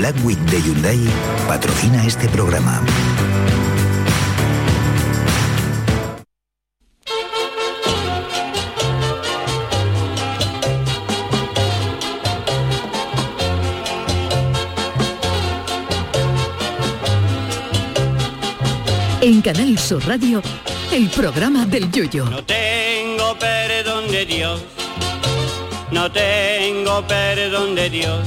Black Week de Hyundai patrocina este programa. En Canal Sur Radio, el programa del Yoyo. No tengo perdón de Dios, no tengo perdón de Dios,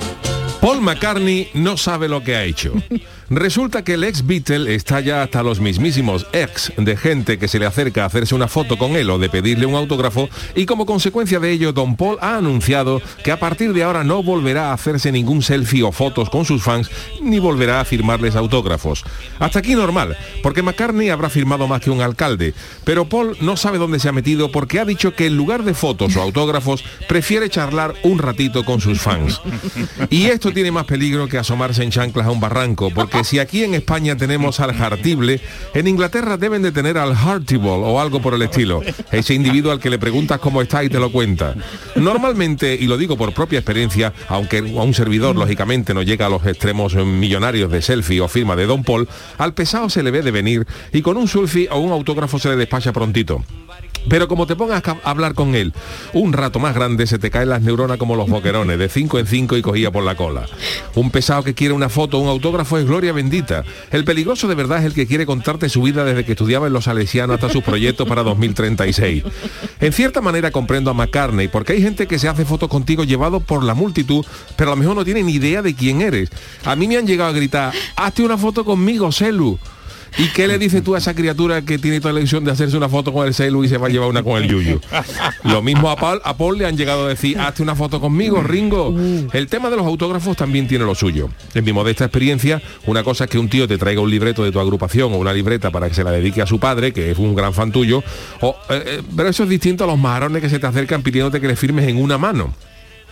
Paul McCartney no sabe lo que ha hecho. Resulta que el ex Beatle está ya hasta los mismísimos ex de gente que se le acerca a hacerse una foto con él o de pedirle un autógrafo y como consecuencia de ello Don Paul ha anunciado que a partir de ahora no volverá a hacerse ningún selfie o fotos con sus fans ni volverá a firmarles autógrafos. Hasta aquí normal, porque McCartney habrá firmado más que un alcalde, pero Paul no sabe dónde se ha metido porque ha dicho que en lugar de fotos o autógrafos prefiere charlar un ratito con sus fans. Y esto tiene más peligro que asomarse en chanclas a un barranco, porque si aquí en España tenemos al jartible, en Inglaterra deben de tener al heartable o algo por el estilo. Ese individuo al que le preguntas cómo está y te lo cuenta. Normalmente, y lo digo por propia experiencia, aunque a un servidor lógicamente no llega a los extremos millonarios de selfie o firma de Don Paul, al pesado se le ve de venir y con un selfie o un autógrafo se le despacha prontito. Pero como te pongas a hablar con él un rato más grande, se te caen las neuronas como los boquerones, de 5 en 5 y cogía por la cola. Un pesado que quiere una foto un autógrafo es gloria bendita. El peligroso de verdad es el que quiere contarte su vida desde que estudiaba en los salesianos hasta sus proyectos para 2036. En cierta manera comprendo a McCartney, porque hay gente que se hace fotos contigo llevado por la multitud, pero a lo mejor no tiene ni idea de quién eres. A mí me han llegado a gritar, hazte una foto conmigo, Celu. ¿Y qué le dices tú a esa criatura que tiene toda la ilusión de hacerse una foto con el celu y se va a llevar una con el yuyu? Lo mismo a Paul, a Paul le han llegado a decir, hazte una foto conmigo, Ringo. El tema de los autógrafos también tiene lo suyo. En mi modesta experiencia, una cosa es que un tío te traiga un libreto de tu agrupación o una libreta para que se la dedique a su padre, que es un gran fan tuyo, o, eh, eh, pero eso es distinto a los marones que se te acercan pidiéndote que le firmes en una mano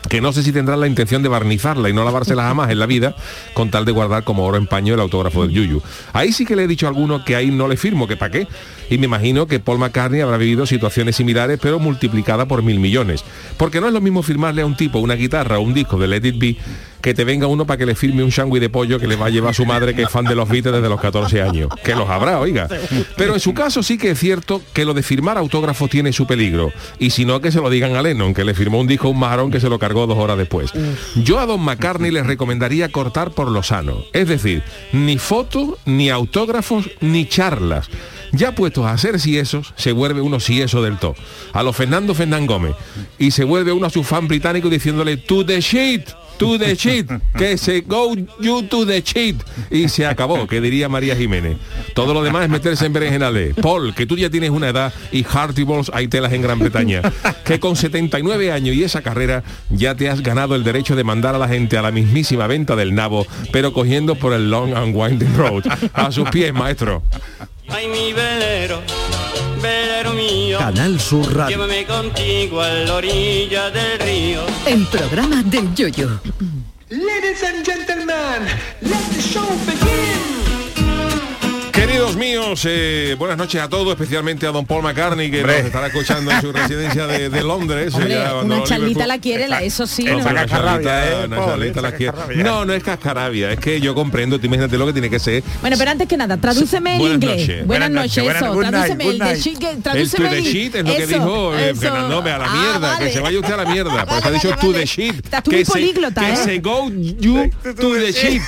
que no sé si tendrán la intención de barnizarla y no lavársela jamás en la vida, con tal de guardar como oro en paño el autógrafo del Yuyu. Ahí sí que le he dicho a alguno que ahí no le firmo, que para qué. Y me imagino que Paul McCartney habrá vivido situaciones similares, pero multiplicada por mil millones. Porque no es lo mismo firmarle a un tipo una guitarra o un disco de Let It Be que te venga uno para que le firme un shangui de pollo que le va a llevar a su madre que es fan de los Beatles desde los 14 años. Que los habrá, oiga. Pero en su caso sí que es cierto que lo de firmar autógrafos tiene su peligro. Y si no, que se lo digan a Lennon, que le firmó un disco a un marrón que se lo cargó dos horas después. Yo a Don McCartney les recomendaría cortar por lo sano. Es decir, ni fotos, ni autógrafos, ni charlas. Ya puestos a hacer esos, se vuelve uno eso del todo. A los Fernando Fernán Gómez. Y se vuelve uno a su fan británico diciéndole, to the shit to the shit, que se go you to the shit. Y se acabó, que diría María Jiménez. Todo lo demás es meterse en berenjenales. Paul, que tú ya tienes una edad y Hearty Balls hay telas en Gran Bretaña. Que con 79 años y esa carrera ya te has ganado el derecho de mandar a la gente a la mismísima venta del nabo, pero cogiendo por el long and winding road. A sus pies, maestro. Velero mío. Canal Sur Radio. Llévame contigo a la orilla del río. El programa del Yoyo. Ladies and gentlemen, let the show begin. Queridos míos, eh, buenas noches a todos, especialmente a don Paul McCartney, que nos estará escuchando en su residencia de, de Londres. Hombre, una charlita la quiere, la- eso sí. ¿no? ¿eh, una charlita la quiere. No, no es cascarabia, es que yo comprendo, tú imagínate lo que tiene que ser. Bueno, pero antes que nada, tradúceme el Buenas inglés. noches. Buenas Buenas noches, noches, eso. buenas- good night, Tradúceme good el de night. shit, que- tradúceme the el- shit es lo que eso, dijo eh, eso. Fernando, ve a la Ah, mierda, que vale. se vaya usted a la mierda. Pues ha Vale, dicho vale, to vale. the shit. Estás tú que muy se- políglota, que ¿eh? se go you to the shit.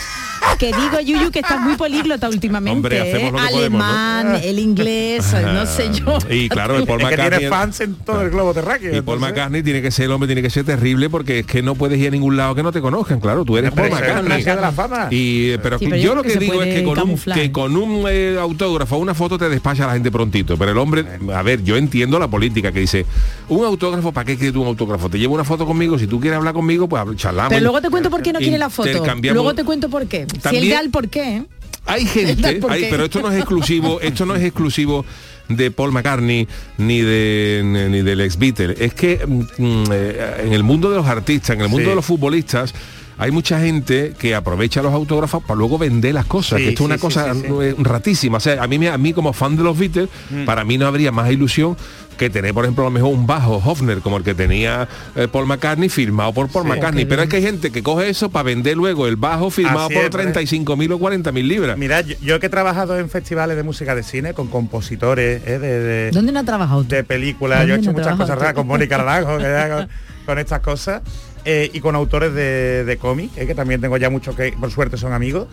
Que digo, Yuyu, que estás muy políglota últimamente. Hombre, hacemos lo que podemos, ¿no? Alemán, el inglés, no sé yo. Y claro, el Paul Es que McCartney... tiene fans en todo el globo terráqueo. Y Paul entonces- McCartney tiene que ser el hombre, tiene que ser terrible porque es que no puedes ir a ningún lado que no te conozcan, claro, tú eres Paul McCartney. magia de la fama. Y, eh, pero, Sí, pero yo, yo lo que digo es que con un, que con un eh, autógrafo, una foto te despacha a la gente prontito. Pero el hombre, a ver, yo entiendo la política que dice, un autógrafo, ¿para qué quieres tú un autógrafo? Te llevo una foto conmigo, si tú quieres hablar conmigo, pues charlamos. Pero luego te cuento por qué no quiere la foto. Luego te cuento por qué. Si él También- da el por qué. ¿eh? Hay gente, pero esto no es exclusivo, esto no es exclusivo de Paul McCartney ni de ni del ex Beatle. Es que mm, eh, en el mundo de los artistas, en el mundo Sí. de los futbolistas, hay mucha gente que aprovecha los autógrafos para luego vender las cosas, Sí, que esto es una sí, cosa sí, sí. eh, ratísima. O sea, a mí, me- a mí como fan de los Beatles, Mm. para mí no habría más ilusión que tener, por ejemplo, a lo mejor un bajo Hofner como el que tenía eh, Paul McCartney firmado por Paul Sí. McCartney. Pero es que hay gente que coge eso para vender luego el bajo firmado Así por es, por 35.000 o 40.000 libras. Mira, yo, yo que he trabajado en festivales de música de cine con compositores eh, de, de- ¿Dónde no ha trabajado de películas, ¿Dónde yo he hecho no muchas cosas raras con Mónica Naranjo, con estas cosas, eh, y con autores de, de cómic, eh, que también tengo ya muchos que por suerte son amigos.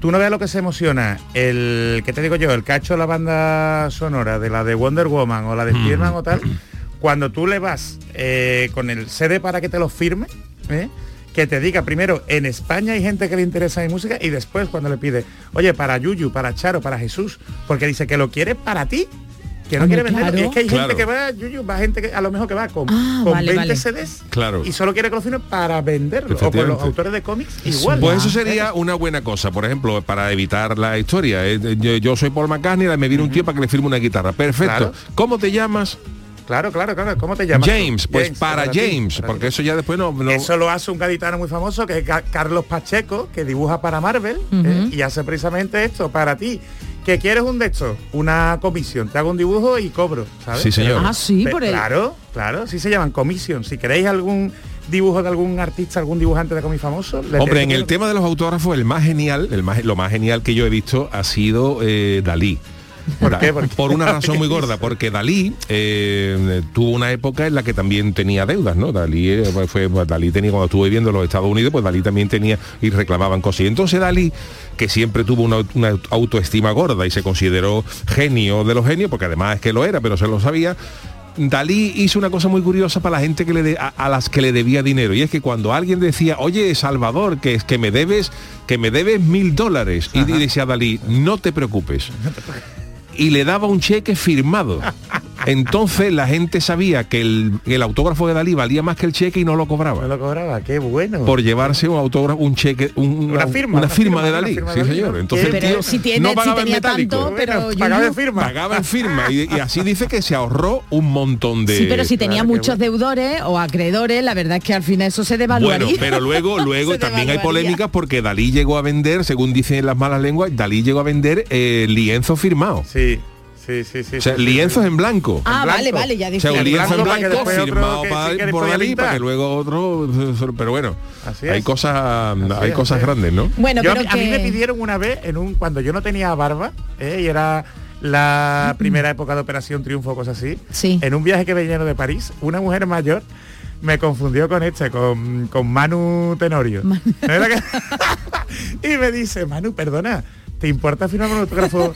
Tú no veas lo que se emociona, el, ¿qué te digo yo? El ha hecho la banda sonora de la de Wonder Woman o la de Mm. Spiderman o tal, cuando tú le vas eh, con el CD para que te lo firme, que te diga primero, en España hay gente que le interesa mi música y después cuando le pide, oye, para Yuyu, para Charo, para Jesús, porque dice que lo quiere para ti, que no Hombre, quiere venderlo. claro. Y es que hay Claro. gente que va, Yuyu, va gente que a lo mejor que va con, Ah, con vale, 20 vale. CDs Claro. y solo quiere firme para venderlo. O con los autores de cómics igual. Pues eso sería una buena cosa, por ejemplo, para evitar la historia. Eh, Yo, yo soy Paul McCartney, me viene un tío para que le firme una guitarra. Perfecto. Claro. ¿Cómo te llamas? Claro, claro, claro. ¿Cómo te llamas? tú? James. Pues para, James, para porque ti. eso ya después no... no- Eso lo hace un gaditano muy famoso que es Ca- Carlos Pacheco, que dibuja para Marvel eh, y hace precisamente esto para ti. ¿Que quieres un de estos? Una comisión. Te hago un dibujo y cobro, ¿sabes? Sí, señor. Ah, sí, por el... Claro, claro, sí se llaman comisión. Si queréis algún dibujo de algún artista, algún dibujante de cómic famoso, le Hombre, en el tema de los autógrafos, el más genial, el más, lo más genial que yo he visto ha sido eh, Dalí. ¿Por Da- qué? ¿Por qué? una razón muy gorda, porque Dalí eh, tuvo una época en la que también tenía deudas, ¿no? Dalí eh, fue, pues, Dalí tenía cuando estuvo viviendo en los Estados Unidos, pues Dalí también tenía y reclamaban cosas. Y entonces Dalí, que siempre tuvo una, una autoestima gorda y se consideró genio de los genios, porque además es que lo era, pero se lo sabía. Dalí hizo una cosa muy curiosa para la gente que le de- a, a las que le debía dinero y es que cuando alguien decía oye Salvador que es que me debes que me debes mil dólares y, y decía Dalí no te preocupes y le daba un cheque firmado. Entonces la gente sabía que el, el autógrafo de Dalí valía más que el cheque y no lo cobraba. lo cobraba, qué bueno. Por llevarse un autógrafo, un cheque, un- Una firma, una una firma de Dalí. firma de Sí, Dalí, señor. ¿no? Entonces Qué el tío Pero si tiene, no si pagaba en tenía metálico. tanto, pero Bueno, pagaba en firma. Pagaba en firma y, y así dice que se ahorró un montón de... Sí, pero si tenía Claro, muchos deudores o acreedores, la verdad es que al final eso se devaluaría. Bueno, pero luego, luego también hay polémicas porque Dalí llegó a vender, según dicen las malas lenguas, Dalí llegó a vender eh, lienzo firmado. Sí, sí, sí, sí. O sea, sí, lienzos sí. en blanco. Ah, en vale, blanco. vale, ya O dije. sea, un En lienzo en blanco para firmado que pa- sí quiere por podía Dalí para que luego otro... Pero bueno, Así hay cosas, hay es, cosas grandes, ¿no? Bueno, Yo- pero a mí me pidieron una vez en un cuando yo no tenía barba ¿eh? y era la primera época de Operación Triunfo o cosas así. Sí. En un viaje que venía de París, una mujer mayor me confundió con este, con, con Manu Tenorio. ¿No era que- y me dice, Manu, perdona, ¿te importa firmar un autógrafo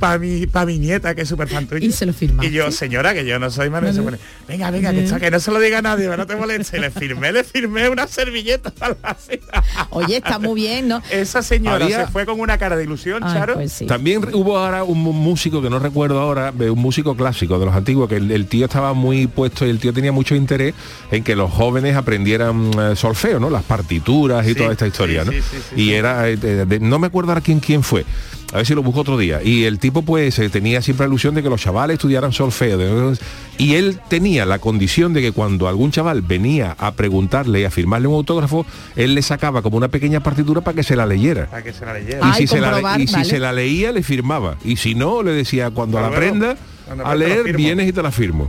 para mi, pa mi nieta, que es súper fan tuyo? Y se lo firmaste. Y yo, señora, que yo no soy Manu, y se pone, venga, venga, que, no se lo diga a nadie, no te moleste. Y le firmé, le firmé una servilleta para la cena. Oye, está muy bien, ¿no? Esa señora Había- se fue con una cara de ilusión, Ay, Charo. pues sí. También hubo ahora un músico que no recuerdo ahora, un músico clásico de los antiguos, que el, el tío estaba muy puesto y el tío tenía mucho interés en que los jóvenes aprendieran eh, solfeo, ¿no? Las partituras y Sí, toda esta historia, sí, ¿no? sí, sí, sí, y sí. era, eh, de- de- no me acuerdo ahora quién, quién fue. A ver si lo busco otro día. Y el tipo pues eh, tenía siempre la ilusión de que los chavales estudiaran solfeo. de- y él tenía la condición de que cuando algún chaval venía a preguntarle y a firmarle un autógrafo, él le sacaba como una pequeña partitura para que se la leyera. Para que se la leyera. Y, Ay, si, se la, y si se la leía, le firmaba. Y si no, le decía, cuando la aprenda a leer, vienes y te la firmo.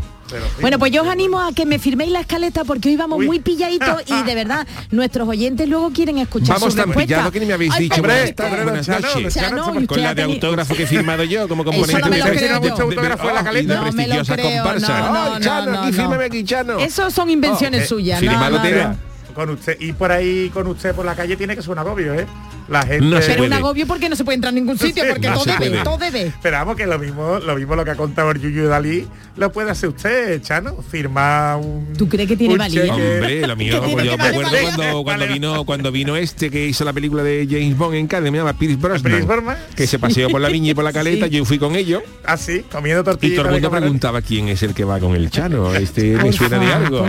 Bueno, pues yo os animo a que me firméis la escaleta porque hoy vamos Uy. muy pilladitos y de verdad nuestros oyentes luego quieren escuchar Vamos sus tan pillados que ni me habéis Ay, dicho buenas noches. Con la de autógrafo que he firmado yo como componente no me lo de- mucho autógrafo en la caleta. No me lo creo, no, no, Ay, Chano, no, aquí no. fírmeme aquí, Chano. Eso son invenciones Oh, eh, suyas. firmado no, no, tiene. no. con usted y por ahí con usted por la calle tiene que ser un agobio, ¿eh? La gente. No se Pero un agobio porque no se puede entrar en ningún sitio porque No todo debe, puede. todo debe. Pero vamos que lo mismo, lo mismo lo que ha contado el Yuyu Dalí, lo puede hacer usted, Chano. Firmar un. ¿Tú crees que tiene valía? cheque. Hombre, lo mío, Que tiene yo me acuerdo cuando, cuando Vale. vino cuando vino este que hizo la película de James Bond en Cádiz, me llama Pierce Brosnan, que se paseó por la viña y por la caleta, yo fui con ellos Así, comiendo y tortillas. todo el mundo preguntaba quién es el que va con el Chano, este me suena de algo.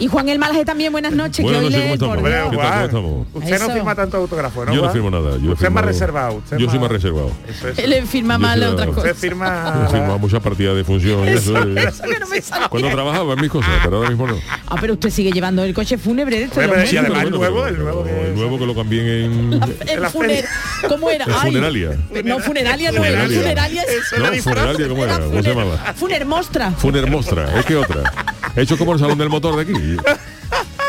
Y Juan El Malaje también, buenas noches, Buenas ¿cómo estamos? Dios. ¿Qué tal, cómo estamos? Usted Eso. no firma tanto autógrafo. Autógrafo, ¿no? Yo no firmo nada. Yo usted es más firmo- reservado. usted Yo es soy más reservado. Eso es. Él firma Yo mal otras Usted cosas. firma... Yo firmo muchas partidas de función. eso. Eso que no me. Cuando trabajaba en mis cosas, pero ahora mismo no. Ah, pero usted sigue llevando el coche fúnebre de además el nuevo, el nuevo que- el nuevo que lo cambié en... El la funer- feria. ¿Cómo era? Ay, funeraria. No, funeraria no era. Es... Eso No, funeraria, ¿cómo era? ¿Cómo se llamaba? Funermostra. Funermostra, es que otra. Hecho como el salón del motor de aquí.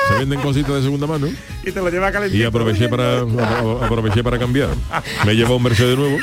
Se venden cositas de segunda mano Y te lo lleva calentito. y aproveché para apro- aproveché para cambiar. Me he llevado un Mercedes nuevo.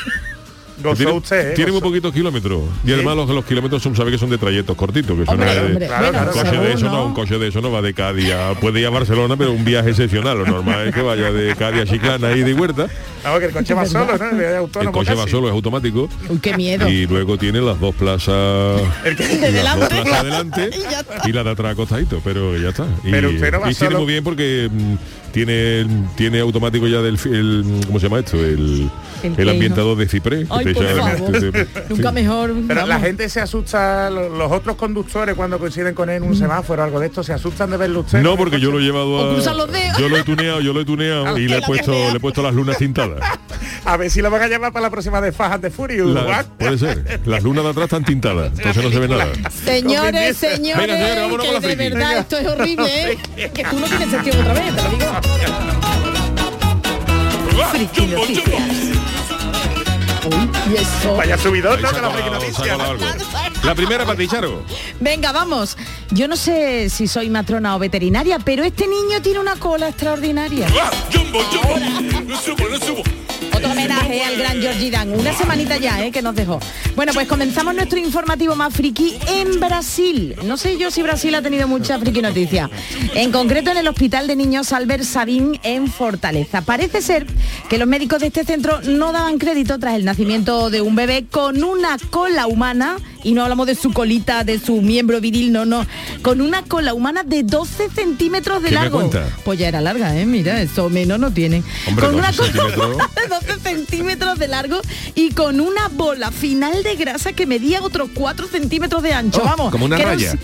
Gozó tiene usted, ¿eh? tiene muy poquitos kilómetros. Y además los, los kilómetros son, sabe que son de trayectos cortitos, que eso no Hombre, es de- hombre. Claro, claro, un coche de eso no, ¿no? un coche de eso no va de Cádiz a, puede ir a Barcelona, pero un viaje excepcional. Lo normal es que vaya de Cádiz a Chiclana y de huerta. Vamos, que el coche va solo, ¿no? Es El autónomo coche va solo, es automático. Uy, qué miedo. Y luego tiene las dos plazas El que- De delante. plazas adelante Y y la de atrás acostadito, pero ya está. Y, Pero usted no va y tiene muy bien porque mm, tiene tiene automático ya del fi- el, ¿cómo se llama esto? El, ¿El ambientador de ciprés. que Ay, te por echa- favor. te- te- Nunca sí. mejor. Pero la gente se asusta, lo- los otros conductores cuando coinciden con él en un semáforo o algo de esto, se asustan de verlo usted. No, porque yo lo he llevado a... los dedos. Yo lo he tuneado, yo lo he tuneado y le he puesto le he puesto las lunas tintadas. A ver si lo van a llamar para la próxima de Fajas de. La- Juan. puede ser. Las lunas de atrás están tintadas, entonces no se ve nada. Señores, señores, Venga, que de friki. verdad Venga. esto es horrible, ¿eh? que tú no tienes sentido otra vez, te lo digo. Friki Noticias. Uy, y eso. Vaya subidón, la friki. La primera para ti, Charo. Venga, vamos. Yo no sé si soy matrona o veterinaria, pero este niño tiene una cola extraordinaria. Otro homenaje al gran Georgie Dan. Una semanita ya, ¿eh? Que nos dejó. Bueno, pues comenzamos nuestro informativo más friki en Brasil. No sé yo si Brasil ha tenido mucha friki noticia. En concreto en el Hospital de Niños Albert Sabin en Fortaleza. Parece ser que los médicos de este centro no daban crédito tras el nacimiento de un bebé con una cola humana. Y no hablamos de su colita, de su miembro viril, no, no. Con una cola humana de 12 centímetros de ¿Qué me largo. cuenta? Pues ya era larga, ¿eh? Mira, eso menos no tiene. Hombre, con una 12 cola humana de 12 centímetros de largo y con una bola final de grasa que medía otros 4 centímetros de ancho. Oh, Vamos. como una raya.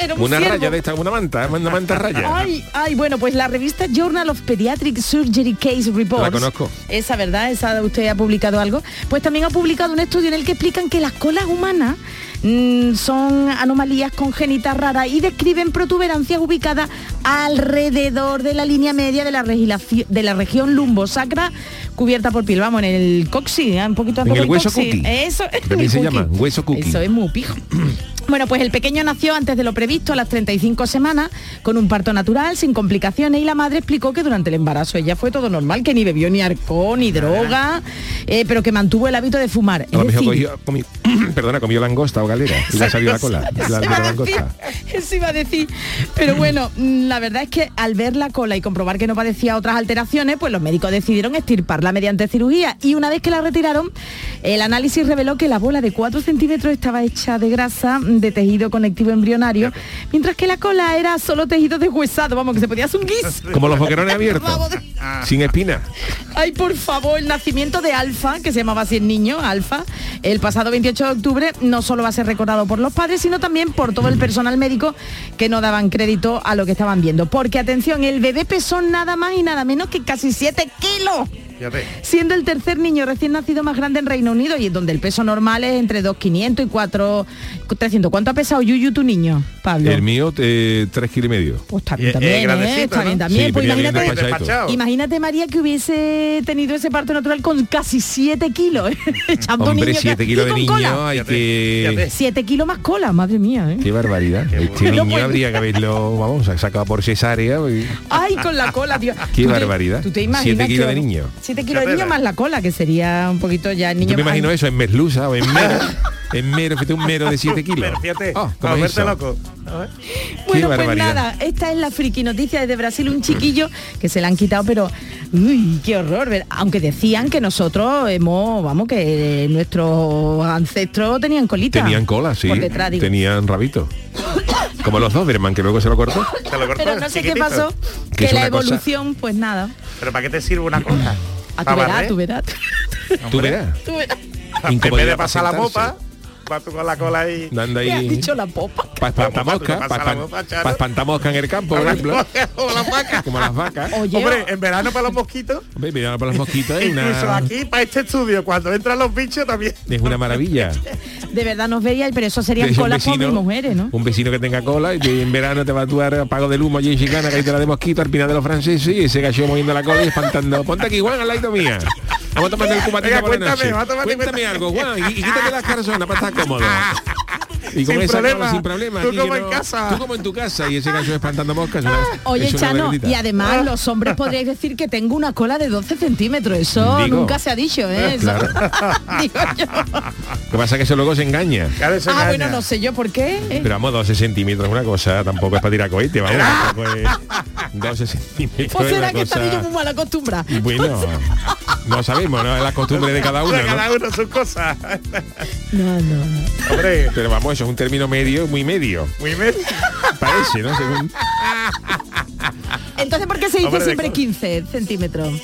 Era un Una ciervo. raya de esta, una manta, una manta raya. Ay, ay, bueno, pues la revista Journal of Pediatric Surgery Case Reports. La conozco. Esa verdad, esa usted ha publicado algo. Pues también ha publicado un estudio en el que explican que las colas humanas mm, son anomalías congénitas raras y describen protuberancias ubicadas alrededor de la línea media de la, regilaci- de la región lumbosacra cubierta por piel. Vamos, en el coxi, ¿eh? un poquito En por el hueso coxi. cookie. Eso. También se llama hueso cookie. Eso es muy pijo. Bueno, pues el pequeño nació antes de lo previsto, a las 35 semanas, con un parto natural, sin complicaciones, y la madre explicó que durante el embarazo ella fue todo normal, que ni bebió ni arcón, ni droga, eh, pero que mantuvo el hábito de fumar. Decir, cogió- comió- perdona, comió langosta o galera y le salió la cola. La, de la decir, langosta. eso iba a decir. Pero bueno, mm, la verdad es que al ver la cola y comprobar que no padecía otras alteraciones, pues los médicos decidieron extirparla mediante cirugía. Y una vez que la retiraron, el análisis reveló que la bola de 4 centímetros estaba hecha de grasa, de tejido conectivo embrionario, mientras que la cola era solo tejido deshuesado, vamos, que se podía hacer un guis. Como los boquerones abiertos. Vamos. Sin espina. Ay, por favor, el nacimiento de Alfa, que se llamaba así el niño, Alfa, el pasado 28 de octubre, no solo va a ser recordado por los padres, sino también por todo el personal médico que no daban crédito a lo que estaban viendo. Porque, atención, el bebé pesó nada más y nada menos que casi 7 kilos Fíjate. siendo el tercer niño recién nacido más grande en Reino Unido y donde el peso normal es entre 2.500 y 4.300. ¿Cuánto ha pesado Yuyu tu niño, Pablo? El mío, eh, tres kilos y medio. Pues está Y- bien y también, ¿eh? Está bien ¿no? también. Sí, pues imagínate. Imagínate María que hubiese tenido ese parto natural con casi 7 kilos. Echando Hombre, niño que- 7 y kilos de niño, cola. hay Fíjate, que... fíjate. 7 kilos más cola, madre mía. ¿eh? Qué barbaridad. Este bueno. niño habría que haberlo, vamos, sacado por cesárea. y- Ay, con la cola, tío. Qué ¿Tú te- barbaridad. ¿Tú te imaginas Siete kilos que- de niño. 7 kilos de niño más la cola, que sería un poquito ya el niño Yo me más- imagino eso en merluza o en mero. en mero, fíjate, un mero de 7 kilos. Pero fíjate, Oh, ¿cómo a es verte eso? loco. A ver. Bueno, pues barbaridad. nada, esta es la friki noticia desde Brasil, un chiquillo que se la han quitado, pero uy, qué horror. Aunque decían que nosotros hemos, vamos, que nuestros ancestros tenían colita. Tenían cola, sí. Por detrás, digo. Tenían rabito. Como los Doberman, que luego se lo cortó. Te lo corto, Pero no sé qué pasó, Que la cosa- evolución, pues nada. Pero ¿para qué te sirve una cosa? A tu ¿Pa verás, tú verás. Tú verás. En vez de pasar la mopa. Vas tú con la cola ahí. Dando ¿Qué has ahí. dicho la popa? Para pasa para moscas en el campo, por ejemplo. o las vacas. Como las vacas. Oye, Hombre, en verano para los mosquitos, Hombre, mira, para los mosquitos incluso una, aquí para este estudio, cuando entran los bichos también. es una maravilla. de verdad nos veíais, pero eso serían colas pobres mujeres, ¿no? Un vecino que tenga cola y que en verano te va a actuar a pago del humo allí en Chicana, que ahí te la de mosquito al final de los franceses y ese gallo moviendo la cola y espantando. Ponte aquí, Juan, al lado mía. Vamos a tomar el cubatito Venga, la cuéntame, noche. a tomarte Cuéntame algo, Juan, y, y quítate las calzonas para estar cómodo. Y con Sin esa problema. cola, sin problema. Tú como en casa. Tú como en tu casa y ese gallo espantando moscas. es una- Oye, Chano, y además los hombres podríais decir que tengo una cola de 12 centímetros. Eso Digo. nunca se ha dicho, ¿eh? Eso- Digo yo. Lo que pasa es que eso luego se engaña. Claro, se Ah, engaña. bueno, no sé yo por qué. ¿eh? Pero vamos, 12 centímetros es una cosa, tampoco es para tirar cohete, vamos. tampoco es 12 centímetros. ¿O es será que cosa- yo muy mal acostumbrada? Bueno, no sabemos, ¿no? Es la costumbre de cada uno, De ¿no? cada uno sus cosas. No, no, no. Hombre, Pero vamos, eso es un término medio, muy medio. muy medio. Parece, ¿no? Según- Entonces, ¿por qué se dice Hombre, siempre co- 15 centímetros?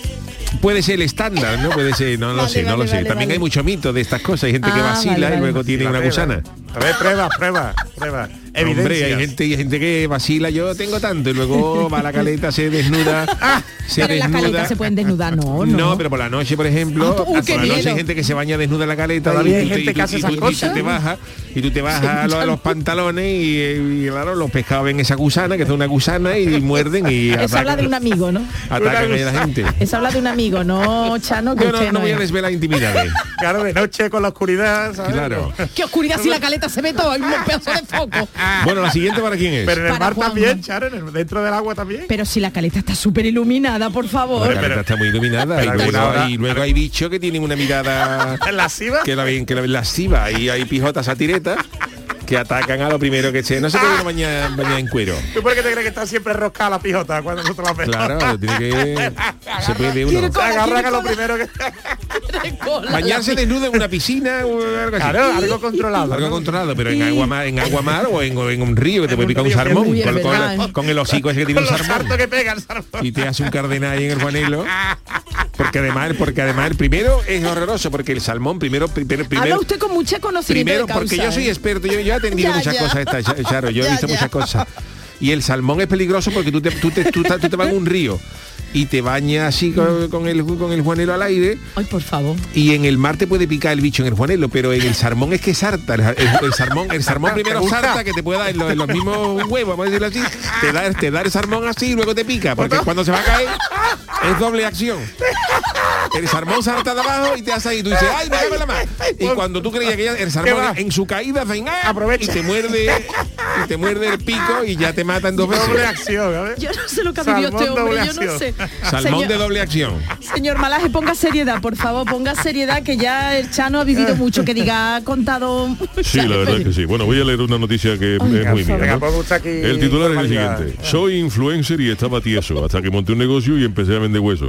Puede ser el estándar, ¿no? Puede ser, no lo Vale, sé, no vale, lo sé. vale, También vale. hay mucho mito de estas cosas. Hay gente que Ah, vacila vale, y luego tiene una prueba. gusana. A ver, prueba, prueba, prueba. Evidencia. Hombre, hay gente, hay gente que vacila, yo tengo tanto, y luego va a la caleta, se desnuda, se Pero en la desnuda. caleta se pueden desnudar, no, no. No, pero por la noche, por ejemplo, Ah, uy, por la noche hay gente que se baña desnuda en la caleta y hay tú te- gente y que tú- hace y esas tú- y cosas. tú te bajas y tú te bajas los, los pantalones y, y, claro, los pescados ven esa gusana, que es una gusana y muerden y Eso habla de un atacan, amigo, ¿no? atacan a la gente. Eso habla de un amigo, no, Chano, que Yo no, usted no no voy a es. desvelar intimidades. Claro, de noche con la oscuridad, ¿sabes? Claro. Qué oscuridad si la caleta se ve todo, hay un pedazo de foco. Bueno, la siguiente para quién es. Pero en el mar también, Charo, en el- dentro del agua también. Pero si la caleta está súper iluminada, por favor. La caleta está muy iluminada y luego, alguna hora- y luego hay bichos que tienen una mirada En la SIVA. que la ven que la ven lasciva y hay pijotas satiretas que atacan a lo primero que se no se puede bañar, bañar en cuero ¿Tú por qué te crees que está siempre roscada la pijota cuando nosotros la vemos? claro tiene que se puede uno Se agarran a lo primero que... bañarse desnudo en una piscina o algo así Claro, algo controlado. algo ¿no? controlado pero en agua mar, en agua mar o en, un río que te puede picar un salmón con, el hocico ese que tiene Con un salmón y te hace un cardenal ahí en el juanelo porque además porque además el primero es horroroso porque el salmón primero primero Habla primero usted con mucha conocimiento Primero, de causa, porque yo soy ¿eh? experto, yo, yo he atendido Ya, muchas ya. cosas esta, Cha- Charo, yo he visto ya. muchas cosas. Y el salmón es peligroso porque tú te, tú te, tú te- tú te vas en un río y te bañas así con, con el, con el juanelo al aire Ay, por favor. y en el mar te puede picar el bicho en el juanelo, pero en el salmón es que sarta. El, el- el salmón, el salmón primero sarta que te puede dar en los, en los mismos huevos, vamos a decirlo así. Te da, te da el salmón así y luego te pica, porque cuando se va a caer es doble acción. El salmón salta de abajo y te hace ahí, y tú dices, ay, me la mar. Y cuando tú creías que ya el ¿Qué salmón en su caída hace, "Ah", Aprovecha. y te muerde y te muerde el pico y ya te mata en dos Doble veces. acción, a ver. Yo no sé lo que ha vivido este hombre, doble yo no acción. sé. Salmón señor, de doble acción. señor Malaje, ponga seriedad, por favor, ponga seriedad, que ya el Chano ha vivido mucho, que diga, ha contado... Sí, la verdad es que sí. Bueno, voy a leer una noticia que es muy mía. venga, ¿no? aquí El titular es el siguiente. Soy influencer y estaba tieso hasta que monté un negocio y empecé a vender huesos.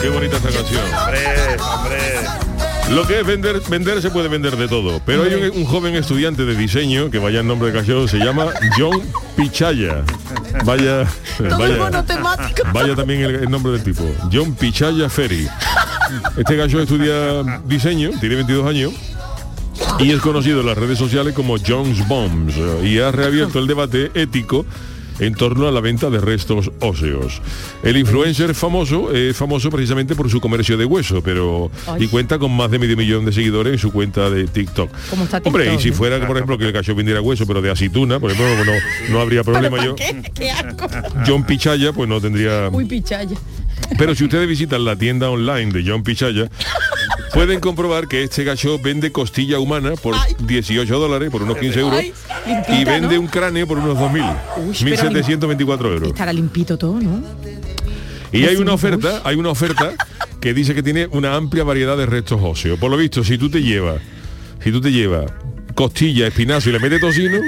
Qué bonita esta canción. Hombre, hombre. Lo que es vender, vender se puede vender de todo. Pero hay un, un joven estudiante de diseño, que vaya el nombre de canción, se llama John Pichaya. Vaya, Todo vaya, vaya también el, el nombre del tipo. John Pichaya Ferry. Este gallo estudia diseño, tiene 22 años. Y es conocido en las redes sociales como Jones Bombs y ha reabierto el debate ético en torno a la venta de restos óseos. El influencer famoso es famoso precisamente por su comercio de hueso, pero Ay. y cuenta con más de medio millón de seguidores en su cuenta de TikTok. ¿Cómo está Hombre, y si fuera, por ejemplo, que el gallo vendiera hueso, pero de aceituna, por ejemplo, no, no habría ¿Pero problema yo. qué? ¡Qué asco! John Pichaya, pues no tendría Uy, pichaya. pero si ustedes visitan la tienda online de John Pichaya, pueden comprobar que este gacho vende costilla humana por 18 dólares, por unos 15 euros, Ay, limpita, y vende ¿no? un cráneo por unos 2.000, Uy, pero 1.724 euros. Estará limpito todo, ¿no? Y hay una oferta, hay una oferta que dice que tiene una amplia variedad de restos óseos. Por lo visto, si tú te llevas, si tú te llevas costilla, espinazo y le metes tocino,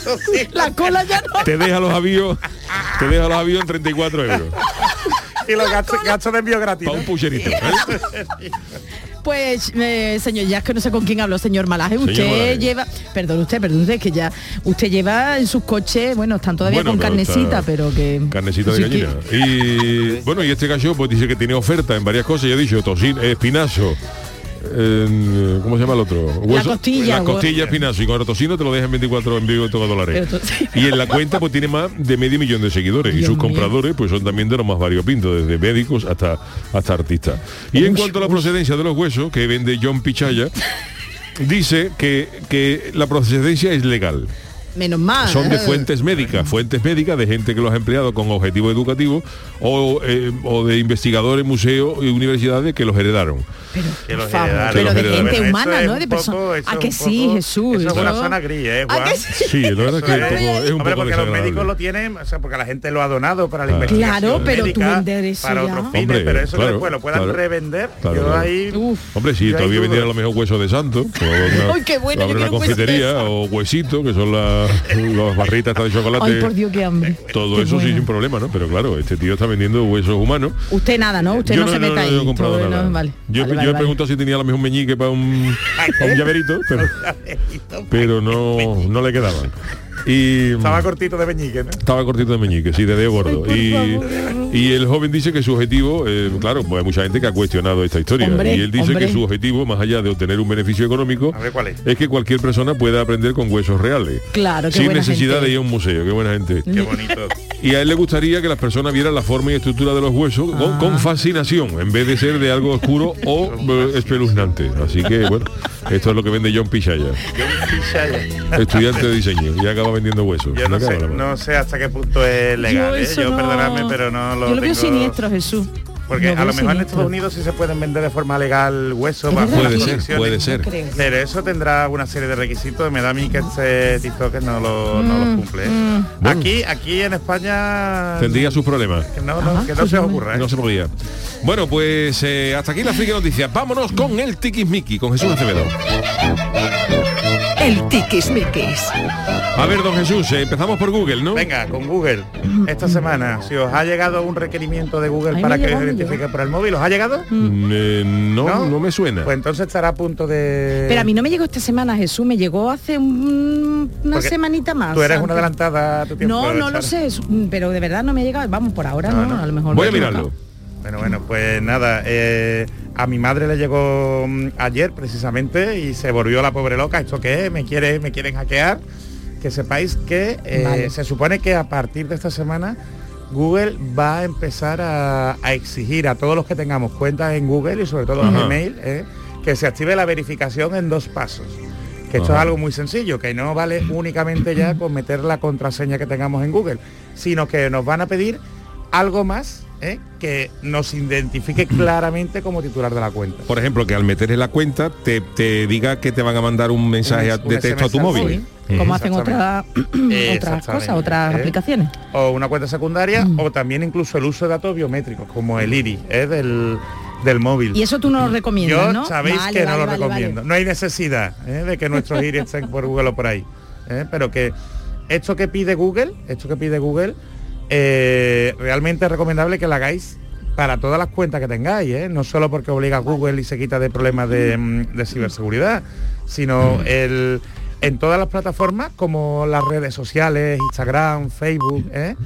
La cola ya no. te deja los avíos, te deja los avíos en 34 euros. Y los gastos, gastos de envío gratis. Para un pucherito. ¿eh? Pues, eh, señor, ya es que no sé con quién hablo, señor Malaje. Usted Malaje. lleva, perdón usted, perdón usted, que ya usted lleva en sus coches, bueno, están todavía Bueno, con pero carnecita, pero que Carnecita de gallina. Y bueno, y este gallo pues dice que tiene oferta en varias cosas, ya he dicho, tocino, espinazo, en, ¿cómo se llama el otro? Hueso. costilla, La costilla espinazo y con el tocino te lo dejan 24 en vivo y dólares. Y en la cuenta pues tiene más de medio millón de seguidores y sus mío. compradores pues son también de los más variopintos, desde médicos hasta, hasta artistas. Y en cuanto a la procedencia de los huesos que vende John Pichaya, dice que, que la procedencia es legal. Menos mal. Son de fuentes médicas, fuentes médicas de gente que los ha empleado con objetivo educativo o, eh, o de investigadores, museos y universidades que los heredaron. Que los heredaron. pero de gente humana, ¿no? De personas. ¿A que sí, poco- Jesús? Eso es una zona gris, ¿eh, ¿A Juan? que sí? Sí, la verdad es que es un poco, es un Hombre, poco porque los médicos lo tienen, o sea, porque la gente lo ha donado para la Claro. investigación Claro, pero tú médica, vender eso para ya. otros fines, Hombre, pero eso claro, que después lo puedan claro. revender, Claro, yo ahí... Hombre, si Yo ahí todavía vendiera a lo mejor hueso de santo, Ay, qué bueno, yo una confitería o huesito, que son las, las barritas de chocolate. Ay, por Dios, qué hambre. Todo Qué eso sí bueno. sin problema, ¿no? Pero claro, este tío está vendiendo huesos humanos. Usted nada, ¿no? Usted yo no, se meta yo ahí. he comprado Todo, nada. no, vale. Yo, Vale, yo vale, he preguntado si tenía a lo mejor meñique para un, para un llaverito, pero, pero no, no le quedaban. Y Estaba cortito de meñique, ¿no? estaba cortito de meñique, sí, de dedo gordo. Y, y el joven dice que su objetivo, eh, claro, pues hay mucha gente que ha cuestionado esta historia. Hombre, y él dice hombre. que su objetivo, más allá de obtener un beneficio económico, A ver cuál es. es que cualquier persona pueda aprender con huesos reales. Claro, qué Sin buena necesidad gente. de ir a un museo, qué buena gente. Qué bonito. Y a él le gustaría que las personas vieran la forma y estructura de los huesos con, Ah. con fascinación, en vez de ser de algo oscuro o eh, espeluznante. Así que, bueno, esto es lo que vende John Pichaya, estudiante de diseño, y acaba vendiendo huesos. Yo no sé, no sé hasta qué punto es legal, Yo ¿eh? Yo no- perdonadme, pero no lo Yo lo veo tengo- siniestro, Jesús. Porque a lo mejor en. Estados Unidos sí se pueden vender de forma legal huesos Es bajo Puede ser, condiciones. puede ser. Pero eso tendrá una serie de requisitos. Me da a mí que este TikTok no lo, no Mm, lo cumple. ¿eh? Aquí, aquí en España. Tendría sus problemas. Que no, no, que no se os ocurra. ¿eh? No se podía. Bueno, pues eh, hasta aquí la friki noticias. Vámonos con el Tiquismiqui, con Jesús Acevedo. El tiquismiquis. A ver, don Jesús, eh, empezamos por Google, ¿no? Venga, con Google. Esta semana, si os ha llegado un requerimiento de Google para que os identifique por el móvil, ¿os ha llegado? Mm, eh, no, no, me suena. Pues entonces estará a punto de... Pero a mí no me llegó esta semana, Jesús, me llegó hace un- una Porque semanita más. Tú eres antes. una adelantada a tu tiempo. No, no lo sé, pero de verdad no me ha llegado. Vamos, por ahora No, no, no. a lo mejor. Voy a mirarlo. Bueno, bueno, pues nada, eh, a mi madre le llegó mm, ayer precisamente y se volvió la pobre loca. ¿Esto qué es? ¿Me, quiere, me quieren hackear? Que sepáis que eh, Vale. se supone que a partir de esta semana Google va a empezar a, a exigir a todos los que tengamos cuentas en Google y sobre todo en. Gmail eh, que se active la verificación en dos pasos. Que esto Ajá. es algo muy sencillo, que no vale únicamente ya con meter la contraseña que tengamos en Google, sino que nos van a pedir algo más ¿eh? que nos identifique claramente como titular de la cuenta. Por ejemplo, que al meter en la cuenta te, te diga que te van a mandar un mensaje Un- de un texto a tu móvil. Sí, como hacen Exactamente. otras cosas, otras ¿eh? aplicaciones. O una cuenta secundaria Mm. o también incluso el uso de datos biométricos, como el IRI ¿eh? del, del móvil. Y eso tú no lo recomiendas, Yo ¿no? sabéis Vale, que vale, no lo vale, recomiendo. vale. No hay necesidad ¿eh? de que nuestros IRI estén por Google o por ahí. ¿eh? Pero que esto que pide Google, esto que pide Google, eh, realmente es recomendable que lo hagáis para todas las cuentas que tengáis, ¿eh? no solo porque obliga a Google y se quita de problemas de, mm, de ciberseguridad, sino el, en todas las plataformas como las redes sociales, Instagram, Facebook, ¿eh?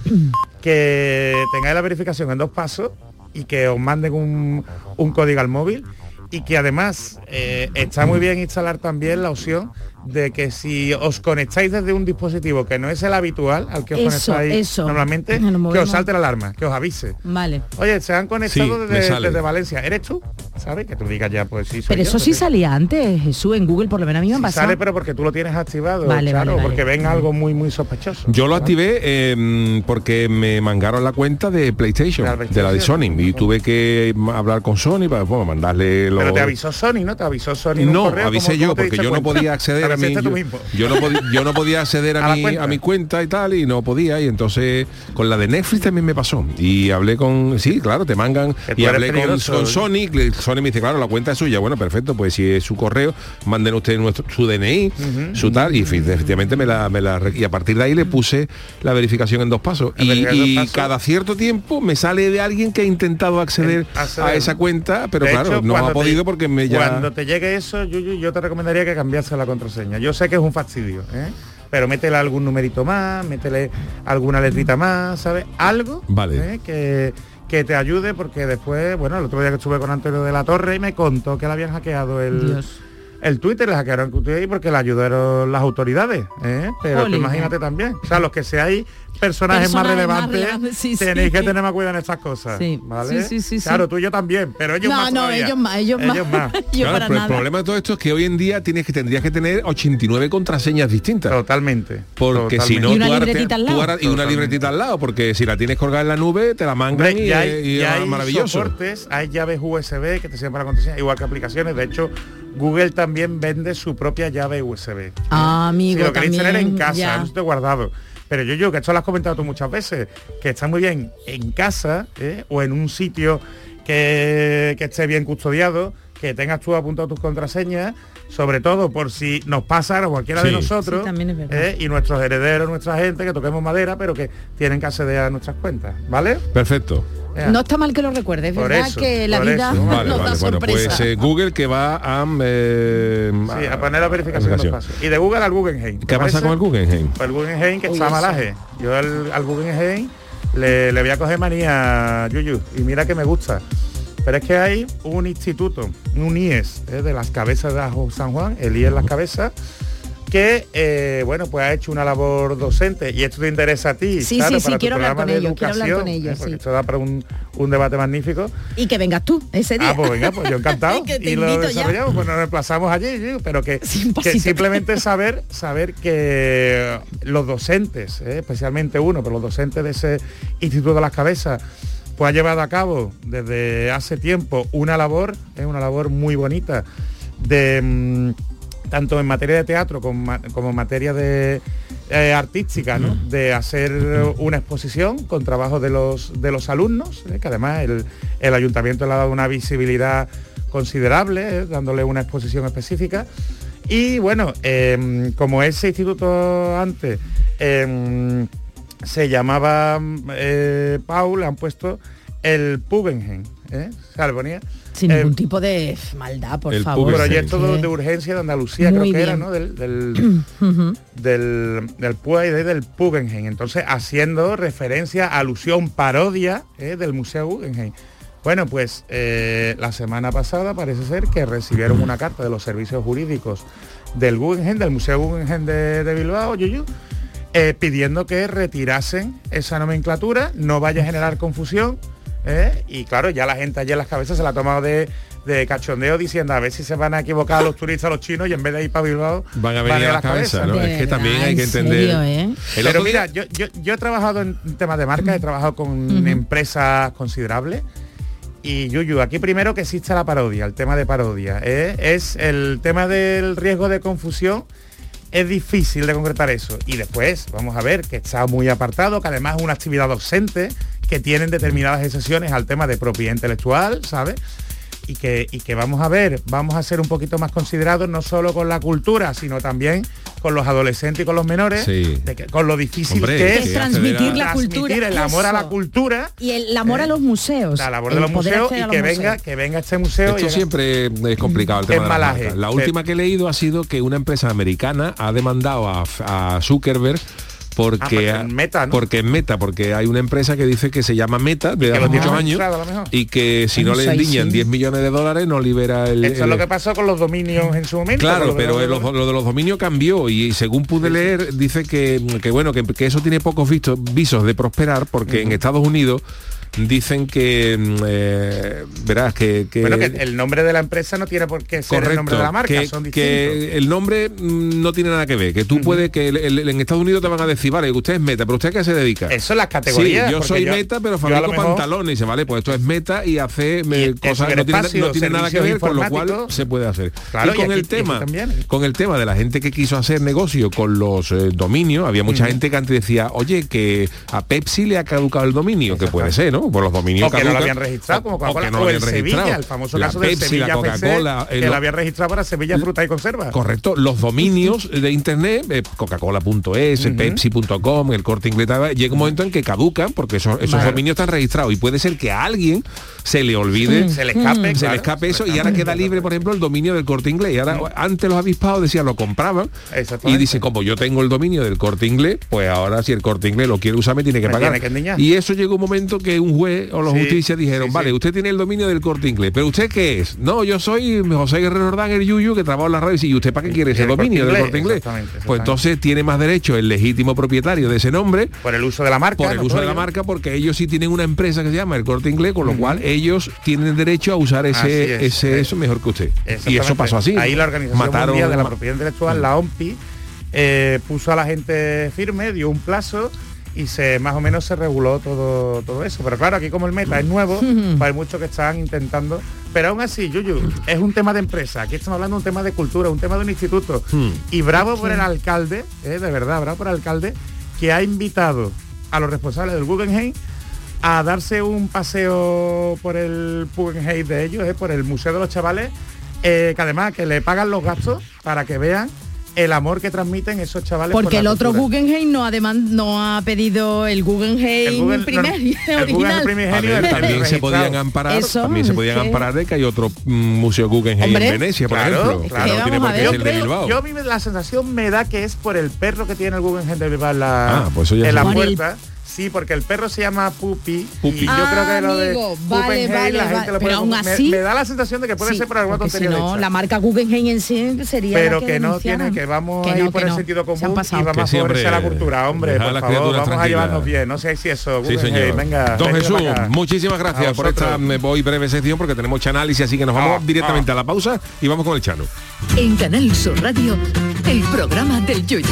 que tengáis la verificación en dos pasos y que os manden un, código al móvil y que además está muy bien instalar también la opción de que si os conectáis desde un dispositivo que no es el habitual al que os Eso, conectáis eso. normalmente, que os salte la alarma, que os avise. Vale. Oye, se han conectado Sí, desde, Valencia. ¿Eres tú? ¿Sabes? Que tú digas ya, pues sí. soy Pero yo, eso sí salía antes, Jesús, en Google, por lo menos a mí me Sí sale, pero porque tú lo tienes activado, Vale, claro, vale, vale. porque ven algo muy, muy sospechoso. Yo lo ¿sabes? activé eh, porque me mangaron la cuenta de PlayStation, De la de la de Sony, y tuve que hablar con Sony para bueno, mandarle los... Pero te avisó Sony, ¿no? Te avisó Sony. en un No, correo, avisé ¿cómo- yo porque yo no podía acceder a yo, yo no podía yo no podía acceder a, A mi cuenta. a mi cuenta y tal y no podía y entonces con la de Netflix también me pasó y hablé con sí claro te mangan y hablé con, con. Sony Sony me dice claro la cuenta es suya bueno perfecto pues si es su correo manden usted nuestro su DNI su tal y efe- efectivamente me la, me la y a partir de ahí le puse la verificación en dos pasos y, verificación en y dos pasos. cada cierto tiempo me sale de alguien que ha intentado acceder, a esa cuenta pero De claro hecho, no ha te- podido porque me ya Cuando te llegue eso, Yuyu, yo te recomendaría que cambiase la contraseña. Yo sé que es un fastidio, ¿eh? pero métele algún numerito más, métele alguna letrita más, ¿sabes? Algo Vale. ¿eh? que, que te ayude porque después, bueno, el otro día que estuve con Antonio de la Torre y me contó que le habían hackeado el, Dios. El Twitter, le hackearon el Twitter porque le ayudaron las autoridades, ¿eh? pero tú imagínate también, o sea, los que seáis personajes más Personajes más relevantes, relevantes, sí, tenéis sí. que tener más cuidado en estas cosas, Sí, ¿vale? sí, sí, sí, sí. Claro, tú y yo también, pero ellos no, más no, todavía. ellos más, ellos, Ellos más. más. Yo Claro, para pero el problema de todo esto es que hoy en día tienes que tendrías que tener 89 contraseñas distintas. Totalmente. Porque si no, Y una tú libretita al tú lado. y una libretita al lado, porque si la tienes colgada en la nube, te la mangan y, y hay, y y es hay maravilloso. soportes, hay llaves USB que te sirven para contraseña, igual que aplicaciones. De hecho, Google también vende su propia llave USB. Ah, amigo, si lo queréis tener en casa, ya. no esté guardado. Pero yo, yo, que esto lo has comentado tú muchas veces, que está muy bien en casa ¿eh? o en un sitio que, que esté bien custodiado, que tengas tú apuntado tus contraseñas, sobre todo por si nos pasa a cualquiera de nosotros Sí, también es verdad. ¿eh? y nuestros herederos, nuestra gente, que toquemos madera, pero que tienen que acceder a nuestras cuentas, ¿vale? Perfecto. No está mal que lo recuerdes, verdad eso, que la vida eso. Vale, nos da vale, bueno, pues eh, Google que va a... eh, Sí, a poner la verificación de los pasos. Y de Google al Guggenheim. ¿te ¿Qué pasa parece? con el Guggenheim? Pues el Guggenheim que Uy, está eso. malaje. Yo al, al Guggenheim le, le voy a coger manía, Yuyu. Y mira que me gusta. Pero es que hay un instituto, un IES, ¿eh? de las cabezas de Ajo San Juan, el IES Las Cabezas, que eh, bueno pues ha hecho una labor docente y esto te interesa a ti Sí, claro, sí, sí, para tu quiero hablar programa con de ellos, quiero hablar educación, con ellos, ¿eh? porque sí. esto da para un, un debate magnífico Y que vengas tú ese día. Ah, pues venga, pues yo encantado. Que te y lo invito ya. desarrollamos, pues nos desplazamos allí, pero que, simplemente saber, saber que los docentes, ¿eh? especialmente uno, pero los docentes de ese Instituto de las Cabezas, pues ha llevado a cabo desde hace tiempo una labor, es una labor muy bonita, de mm, tanto en materia de teatro como, como en materia de eh, artística, ¿no? de hacer una exposición con trabajo de los, de los alumnos, ¿eh? que además el, el ayuntamiento le ha dado una visibilidad considerable, ¿eh? dándole una exposición específica. Y bueno, em, como ese instituto antes em, se llamaba eh, Paul, han puesto el Pugengen, ¿eh? Ponía Sin eh, ningún tipo de maldad, por el favor. Proyecto de, de urgencia de Andalucía, Muy creo que era. ¿no? Del, del, del, del PUA y de- del Guggenheim. Entonces, haciendo referencia, alusión, parodia ¿eh? del Museo Guggenheim. Bueno, pues eh, la semana pasada parece ser que recibieron una carta de los servicios jurídicos del Guggenheim, del Museo Guggenheim de, de Bilbao, Yuyu, eh, pidiendo que retirasen esa nomenclatura, no vaya a generar confusión. ¿eh? Y claro, ya la gente allí en las cabezas se la ha tomado de, de cachondeo diciendo a ver si se van a equivocar los turistas, los chinos, y en vez de ir para Bilbao, Van a venir a la cabeza, ¿no? De Es que también hay que en entender... serio, ¿eh? Pero mira, yo, yo, yo he trabajado en temas de marca, he trabajado con empresas considerables. Y Yuyu, aquí primero que existe la parodia, el tema de parodia. ¿eh? Es el tema del riesgo de confusión. Es difícil de concretar eso. Y después, vamos a ver, que está muy apartado, que además es una actividad docente, que tienen determinadas excepciones al tema de propiedad intelectual, ¿sabes? Y que, y que vamos a ver, vamos a ser un poquito más considerados no solo con la cultura, sino también con los adolescentes y con los menores, Sí. de que- con lo difícil Hombre, que es Es transmitir la cultura. el amor a la cultura, Y el amor a los museos. la labor de los museos y que venga, museos. que venga este museo. Esto siempre es complicado el tema de. La Pero- última que he leído ha sido que una empresa americana ha demandado a, a Zuckerberg porque, Ah, porque en Meta, ¿no? porque en Meta, porque hay una empresa que dice que se llama Meta de que hace muchos años y que si no Eso le endiñan sí. 10 millones de dólares no libera el... Esto es lo que pasó con los dominios en su momento. Claro, pero lo, lo de los dominios cambió y según pude leer dice que, que bueno que, que eso tiene pocos vistos, visos de prosperar porque en Estados Unidos dicen que mm, eh, verás que, que- Bueno, que el nombre de la empresa no tiene por qué ser el nombre de la marca, que, son que el nombre mm, no tiene nada que ver, que tú puedes, que el- el- en Estados Unidos te van a decir, vale, usted es meta, pero usted a qué se dedica. Eso es las Sí, categorías. yo porque soy meta, pero yo fabrico mejor- pantalones. Y dice, vale, pues esto es meta y hace Y cosas no tiene, ciberespacio, no tiene nada que ver, con lo cual se puede hacer. Claro, y y con aquí- el tema, también. con el tema de la gente que quiso hacer negocio con los eh, dominios, había mucha gente que antes decía, oye, que a Pepsi le ha caducado el dominio, que puede ser, ¿no? Por los dominios o que no lo habían registrado, como o Coca-Cola, no o, el habían Sevilla, el famoso La caso de Pepsi, Sevilla la Coca-Cola, que lo- lo había registrado para Sevilla Fruta y Conserva. Correcto, los dominios de internet, eh, coca-cola.es, pepsi.com, el corte inglés, llega un momento en que caducan porque esos, esos Vale. dominios están registrados y puede ser que a alguien se le olvide, Se le escape, se claro, le escape eso y ahora escape. queda libre, por ejemplo, el dominio del corte inglés. Y ahora, antes los avispados decían, lo compraban y dice, como yo tengo el dominio del corte inglés, pues ahora si el corte inglés lo quiere usar me tiene que Me pagar. tiene que y eso llegó un momento que un un juez o la Sí, justicia dijeron, sí, vale, usted tiene el dominio del corte inglés, pero ¿usted qué es? No, yo soy José Guerrero Ordán, el Yuyu, que trabaja en la radio. ¿Y usted para qué quiere ese dominio del corte inglés? exactamente, Pues entonces tiene más derecho el legítimo propietario de ese nombre Por el uso de la marca. por el uso de la marca porque ellos sí tienen una empresa que se llama el corte inglés con lo cual ellos tienen derecho a usar ese, es, ese eso mejor que usted y eso pasó así Ahí la Organización mataron Mundial de la Propiedad Intelectual, la OMPI, eh, puso a la gente firme, dio un plazo y se más o menos se reguló todo, todo eso. Pero claro, aquí como el meta es nuevo, pues hay muchos que están intentando. Pero aún así, Yuyu, es un tema de empresa. Aquí estamos hablando de un tema de cultura, un tema de un instituto. Hmm. Y bravo por el alcalde, eh, de verdad, bravo por el alcalde, que ha invitado a los responsables del Guggenheim a darse un paseo por el Guggenheim de ellos, eh, por el Museo de los Chavales, eh, que además que le pagan los gastos para que vean el amor que transmiten esos chavales. por Porque el otro cultura. Guggenheim no ha, no ha pedido el Guggenheim El Guggen- primer, el Guggenheim primigenio, ver, también se podían amparar Eso, también se podían amparar de que hay otro mm, museo Guggenheim Hombre, en Venecia por claro, ejemplo claro. No tiene por qué de Bilbao yo a mí me- la sensación me da que es por el perro que tiene el Guggenheim de Bilbao en la, Ah, pues eso ya en la puerta. Sí, porque el perro se llama Pupi. Pupi. Y yo creo que lo de Amigo, vale, vale, la gente vale. lo puede Pero aún así- me, me da la sensación de que puede Sí, ser por alguna porque si tontería no, de la marca Guggenheim en sí sería pero la que, no tiene que vamos Que a ir no, por que el no. sentido Se común y pasado. vamos Que a hombre, favorecer la cultura hombre dejar por a favor vamos a tranquilas. llevarnos bien no sé si eso Sí, Guggenheim, señor. venga Don venga Jesús, muchísimas gracias A por esta me voy breve sección porque tenemos mucha análisis, así que nos vamos Ah, directamente ah. a la pausa y vamos con el Chano. En Canal Sur Radio, el programa del Yoyo.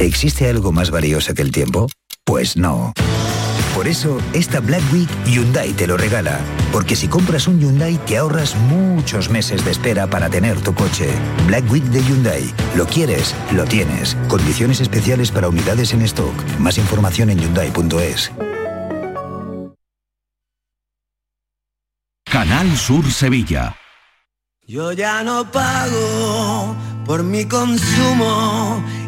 ¿Existe algo más valioso que el tiempo? Pues no. Por eso, esta Black Week Hyundai te lo regala. Porque si compras un Hyundai te ahorras muchos meses de espera para tener tu coche. Black Week de Hyundai. Lo quieres, lo tienes. Condiciones especiales para unidades en stock. Más información en hyundai.es. Canal Sur Sevilla. Yo ya no pago por mi consumo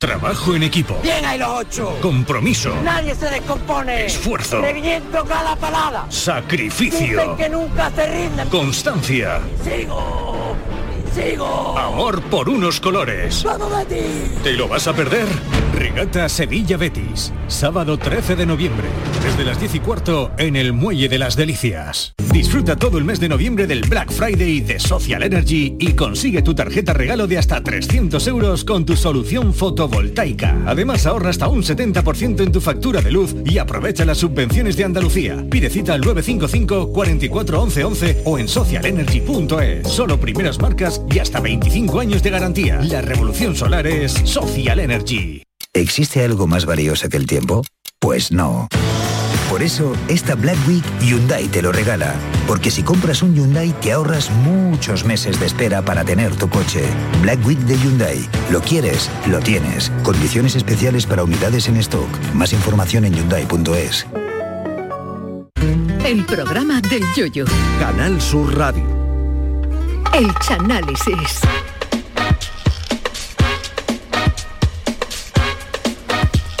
Trabajo en equipo. Bien ahí los ocho. Compromiso. Nadie se descompone. Esfuerzo. Reviento cada palada. Sacrificio. Dicen que nunca se rinden. Constancia. Sigo. Sigo. Amor por unos colores. ¡Vamos, Betis! ¿Te lo vas a perder? Regata Sevilla Betis. Sábado 13 de noviembre. Desde las 10 y cuarto en el Muelle de las Delicias. Disfruta todo el mes de noviembre del Black Friday de Social Energy y consigue tu tarjeta regalo de hasta 300 euros con tu solución fotovoltaica. Además ahorra hasta un 70% en tu factura de luz y aprovecha las subvenciones de Andalucía. Pide cita al 955 44 11 11 o en socialenergy.es. Solo primeras marcas y hasta 25 años de garantía. La revolución solar es Social Energy. ¿Existe algo más valioso que el tiempo? Pues no. Por eso, esta Black Week Hyundai te lo regala. Porque si compras un Hyundai te ahorras muchos meses de espera para tener tu coche. Black Week de Hyundai. Lo quieres, lo tienes. Condiciones especiales para unidades en stock. Más información en hyundai.es. El programa del Yoyo. Canal Sur Radio. El Chanálisis.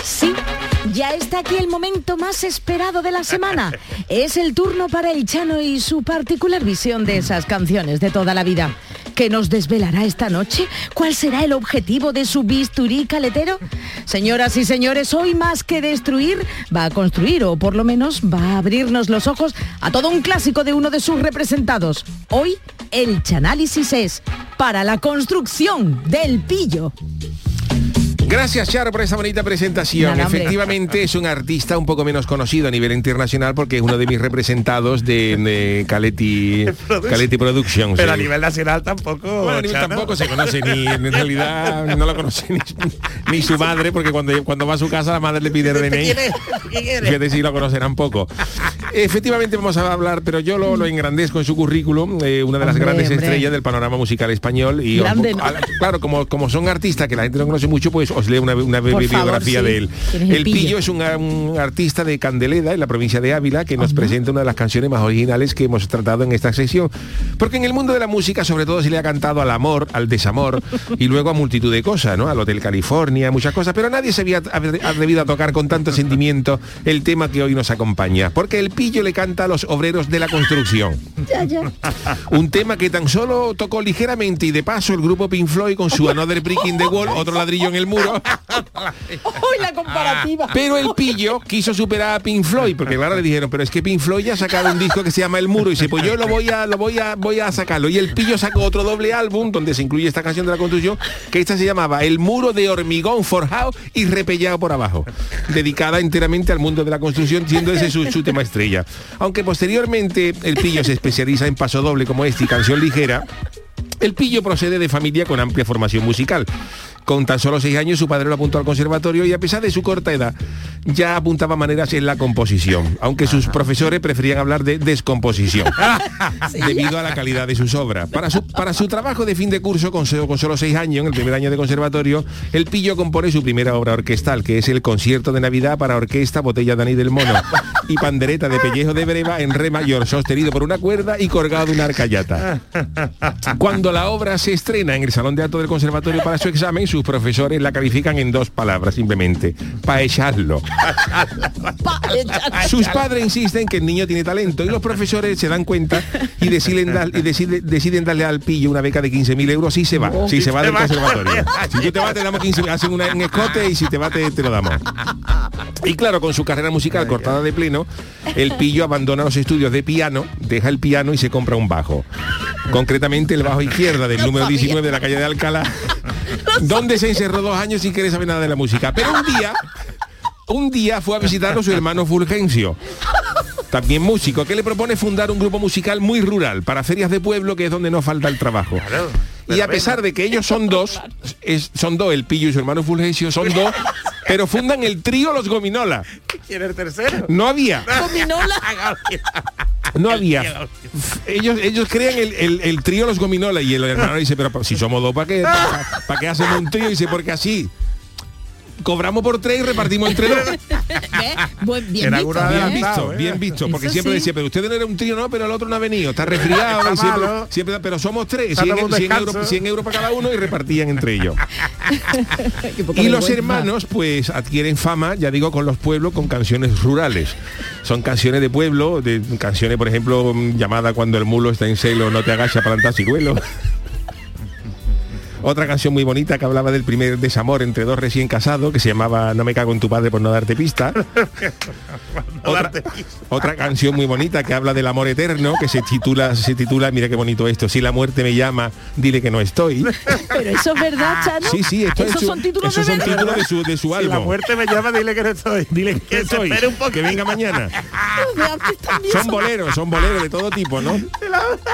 Sí, ya está aquí el momento más esperado de la semana. Es el turno para el Chano y su particular visión de esas canciones de toda la vida. ¿Qué nos desvelará esta noche? ¿Cuál será el objetivo de su bisturí caletero? Señoras y señores, hoy más que destruir, va a construir o por lo menos va a abrirnos los ojos a todo un clásico de uno de sus representados. Hoy el Chanálisis es para la construcción del pillo. Gracias, Charo, por esa bonita presentación. Nada. Efectivamente, es un artista un poco menos conocido a nivel internacional porque es uno de mis representados de, de Caletti, Caletti Productions. Pero a nivel nacional tampoco. Bueno, a nivel tampoco se conoce ni en realidad no lo conoce ni, ni su madre porque cuando, cuando va a su casa la madre le pide el DNI. Fíjate si lo conocerán poco. Efectivamente vamos a hablar, pero yo lo, lo engrandezco en su currículum, eh, una de las Hombre, grandes hombre. estrellas del panorama musical español. Y Grande, os- ¿no? a claro, como, como son artistas que la gente no conoce mucho, pues os leo una, una Por bi- favor, biografía sí. de él. ¿Quién es el El Pillo Pillo? es un, un artista de Candeleda, en la provincia de Ávila, que nos presenta una de las canciones más originales que hemos tratado en esta sesión. Porque en el mundo de la música, sobre todo, se le ha cantado al amor, al desamor y luego a multitud de cosas, ¿no? Al Hotel California, muchas cosas, pero nadie se había atre- atrevido a tocar con tanto sentimiento el tema que hoy nos acompaña. Porque el pillo le canta a los obreros de la construcción. Ya, ya. Un tema que tan solo tocó ligeramente y de paso el grupo Pink Floyd con su Another Brick in the Wall, otro ladrillo en el muro. Comparativa. Pero el pillo quiso superar a Pink Floyd, porque claro le dijeron, pero es que Pink Floyd ya ha sacado un disco que se llama El Muro y dice, pues yo lo voy a, lo voy a, voy a sacarlo. Y el pillo sacó otro doble álbum donde se incluye esta canción de la construcción, que esta se llamaba El Muro de hormigón forjado y repellado por abajo, dedicada enteramente al mundo de la construcción, siendo ese su, su tema estrella. Aunque posteriormente el pillo se especializa en paso doble como este y canción ligera, el pillo procede de familia con amplia formación musical. Con tan solo seis años su padre lo apuntó al conservatorio y a pesar de su corta edad ya apuntaba maneras en la composición, aunque sus profesores preferían hablar de descomposición debido a la calidad de sus obras. Para su, para su trabajo de fin de curso con, con solo seis años, en el primer año de conservatorio, el pillo compone su primera obra orquestal, que es el concierto de Navidad para orquesta, botella de anís del mono y pandereta de pellejo de breva en re mayor, sostenido por una cuerda y colgado de una arcayata. Cuando la obra se estrena en el Salón de Acto del Conservatorio para su examen, sus profesores la califican en dos palabras simplemente, para echarlo. Sus padres insisten que el niño tiene talento y los profesores se dan cuenta y deciden, dar- y decide- deciden darle al pillo una beca de 15.000 euros si se va, si se va del conservatorio. Si tú te vas te damos 15, hacen una, un escote y si te va te, te lo damos. Y claro, con su carrera musical cortada de pleno, el pillo abandona los estudios de piano, deja el piano y se compra un bajo. Concretamente el bajo izquierda del número 19 de la calle de Alcalá, donde se encerró dos años sin querer saber nada de la música. Pero un día, un día fue a visitarlo su hermano Fulgencio. También músico, que le propone fundar un grupo musical muy rural, para ferias de pueblo, que es donde no falta el trabajo. Y a pesar de que ellos son dos, es- son dos, el pillo y su hermano Fulgencio son dos, pero fundan el trío Los Gominola. ¿Quién es el tercero? No había. Gominola. No había. Ellos, ellos crean el, el- el trío Los Gominola y el hermano dice, pero si somos dos, ¿para qué, para, para qué hacemos un trío? Y dice, porque así cobramos por tres y repartimos entre dos. Bien Era visto, Bien ¿eh? visto, bien visto, porque Eso siempre sí. decía, pero usted no era un trío, no, pero el otro no ha venido, está resfriado, Está y siempre, siempre- pero somos tres, Está 100, tomando 100 descanso. euros, 100 euros para cada uno y repartían entre ellos. Y los hermanos pues adquieren fama, ya digo, con los pueblos con canciones rurales. Son canciones de pueblo, de canciones, por ejemplo, mm, llamada Cuando el mulo está en celo, no te agacha para plantar ciruelo. Otra canción muy bonita que hablaba del primer desamor entre dos recién casados, que se llamaba No me cago en tu padre por no darte pista. otra, otra canción muy bonita que habla del amor eterno, que se titula, se titula, mira qué bonito esto, si la muerte me llama, dile que no estoy. Pero eso es verdad, Chano. Sí, sí, esto es su- son títulos esos de son verdad. títulos de su, de su Si álbum. la muerte me llama, dile que no estoy. Dile que se estoy, un poco. que venga mañana. Son boleros, son boleros de todo tipo, ¿no?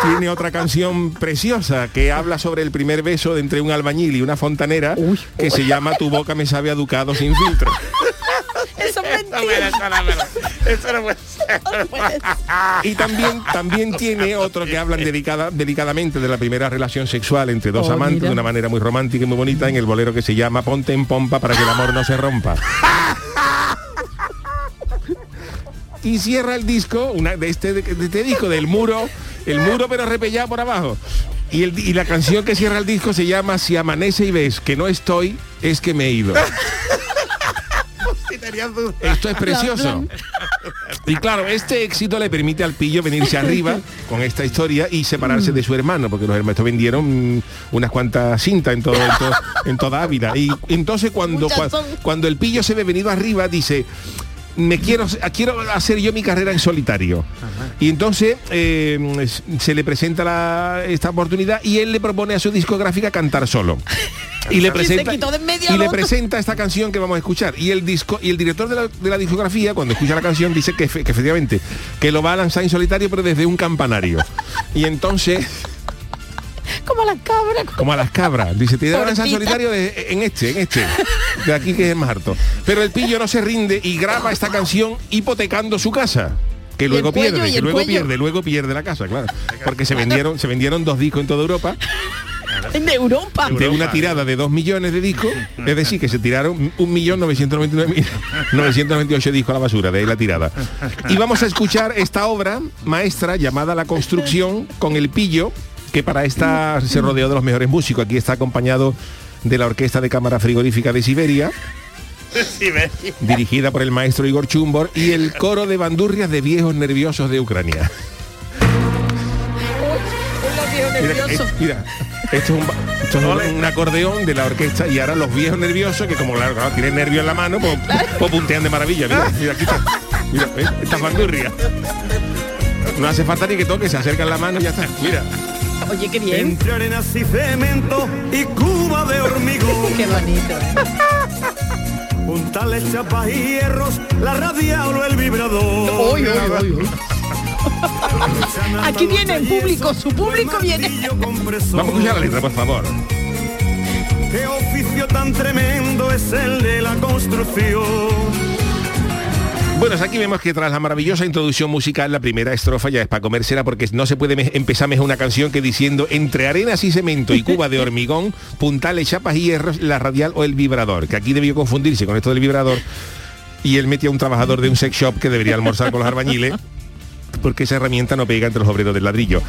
Tiene otra canción preciosa que habla sobre el primer beso de entre un albañil y una fontanera que se llama Tu boca me sabe a ducado sin filtro. Eso es mentira. eso. No puede ser. Y también, también tiene otro que hablan delicada, delicadamente de la primera relación sexual entre dos Oh, amantes mira. de una manera muy romántica y muy bonita en el bolero que se llama Ponte en pompa para que el amor no se rompa. Y cierra el disco, una, de, este, de este disco, del muro, el muro pero repellado por abajo. Y, el- y la canción que cierra el disco se llama Si amanece y ves que no estoy, es que me he ido. Esto es precioso. Y claro, este éxito le permite al pillo venirse arriba con esta historia y separarse de su hermano, porque los hermanos vendieron mm, unas cuantas cintas en todo, en, todo- en toda Ávila. Y entonces cuando, cuando el pillo se ve venido arriba, dice me quiero quiero hacer yo mi carrera en solitario. Y entonces eh, se le presenta la- esta oportunidad y él le propone a su discográfica cantar solo. Y le presenta y le presenta esta canción que vamos a escuchar. Y el disco y el director de la, de la discografía cuando escucha la canción dice que efectivamente que lo va a lanzar en solitario pero desde un campanario. Y entonces Como las cabras. como a las cabras. Dice te a lanzar en solitario de- en este en este. De aquí que es más harto. Pero el pillo no se rinde y graba esta canción hipotecando su casa. Que luego pierde que luego cuello. pierde luego pierde la casa claro. Porque se vendieron se vendieron dos discos en toda Europa. En Europa. de una tirada de 2 millones de discos, es decir, que se tiraron 1.999.998 discos a la basura, de ahí la tirada. Y vamos a escuchar esta obra maestra llamada La Construcción con el pillo, que para esta se rodeó de los mejores músicos. Aquí está acompañado de la Orquesta de Cámara Frigorífica de Siberia, dirigida por el maestro Igor Chumbor, y el coro de bandurrias de viejos nerviosos de Ucrania. Mira, eh, mira, esto es, un, ba- esto es un- un acordeón de la orquesta y ahora los viejos nerviosos, que como claro, tienen nervio en la mano, pues, pues puntean de maravilla. Mira, mira, aquí está. Mira, ¿ves? estas bandurrias. No hace falta ni que toque, se acercan la mano y ya está. Mira. Oye, qué bien. Entre arenas y cemento y cuba de hormigón. Qué bonito. Puntales, chapas y hierros, la radial o el vibrador. Uy, uy, uy, uy. Aquí viene el público, su público viene. Vamos a escuchar la letra, por favor. Qué oficio tan tremendo es el de la construcción. Bueno, aquí vemos que tras la maravillosa introducción musical, la primera estrofa ya es para comérsela porque no se puede empezar mejor una canción que diciendo entre arenas y cemento y cuba de hormigón, puntales, chapas y hierros, la radial o el vibrador, que aquí debió confundirse con esto del vibrador y él metía a un trabajador de un sex shop que debería almorzar con los albañiles porque esa herramienta no pega entre los obreros del ladrillo.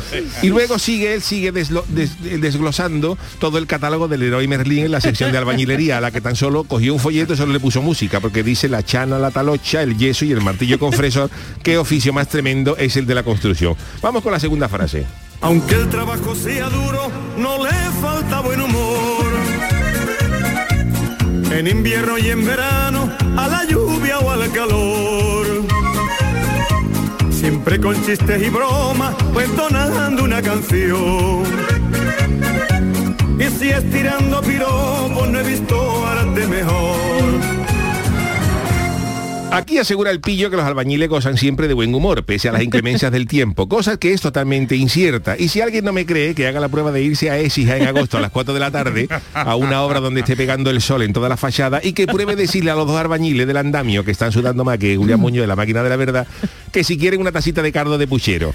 Y luego sigue, él sigue deslo- des- desglosando todo el catálogo del héroe Merlín en la sección de albañilería, a la que tan solo cogió un folleto y solo le puso música, porque dice la chana, la talocha, el yeso y el martillo con fresor, qué oficio más tremendo es el de la construcción. Vamos con la segunda frase. Aunque el trabajo sea duro, no le falta buen humor. En invierno y en verano, a la lluvia o al calor. Siempre con chistes y bromas, pues entonando una canción. Y si es tirando Aquí asegura el pillo que los albañiles gozan siempre de buen humor, pese a las inclemencias del tiempo, cosa que es totalmente incierta. Y si alguien no me cree, que haga la prueba de irse a Écija en agosto a las 4 de la tarde, a una obra donde esté pegando el sol en toda la fachada, y que pruebe decirle a los dos albañiles del andamio, que están sudando más que Julián Muñoz de la máquina de la verdad, que si quieren una tacita de cardo de puchero.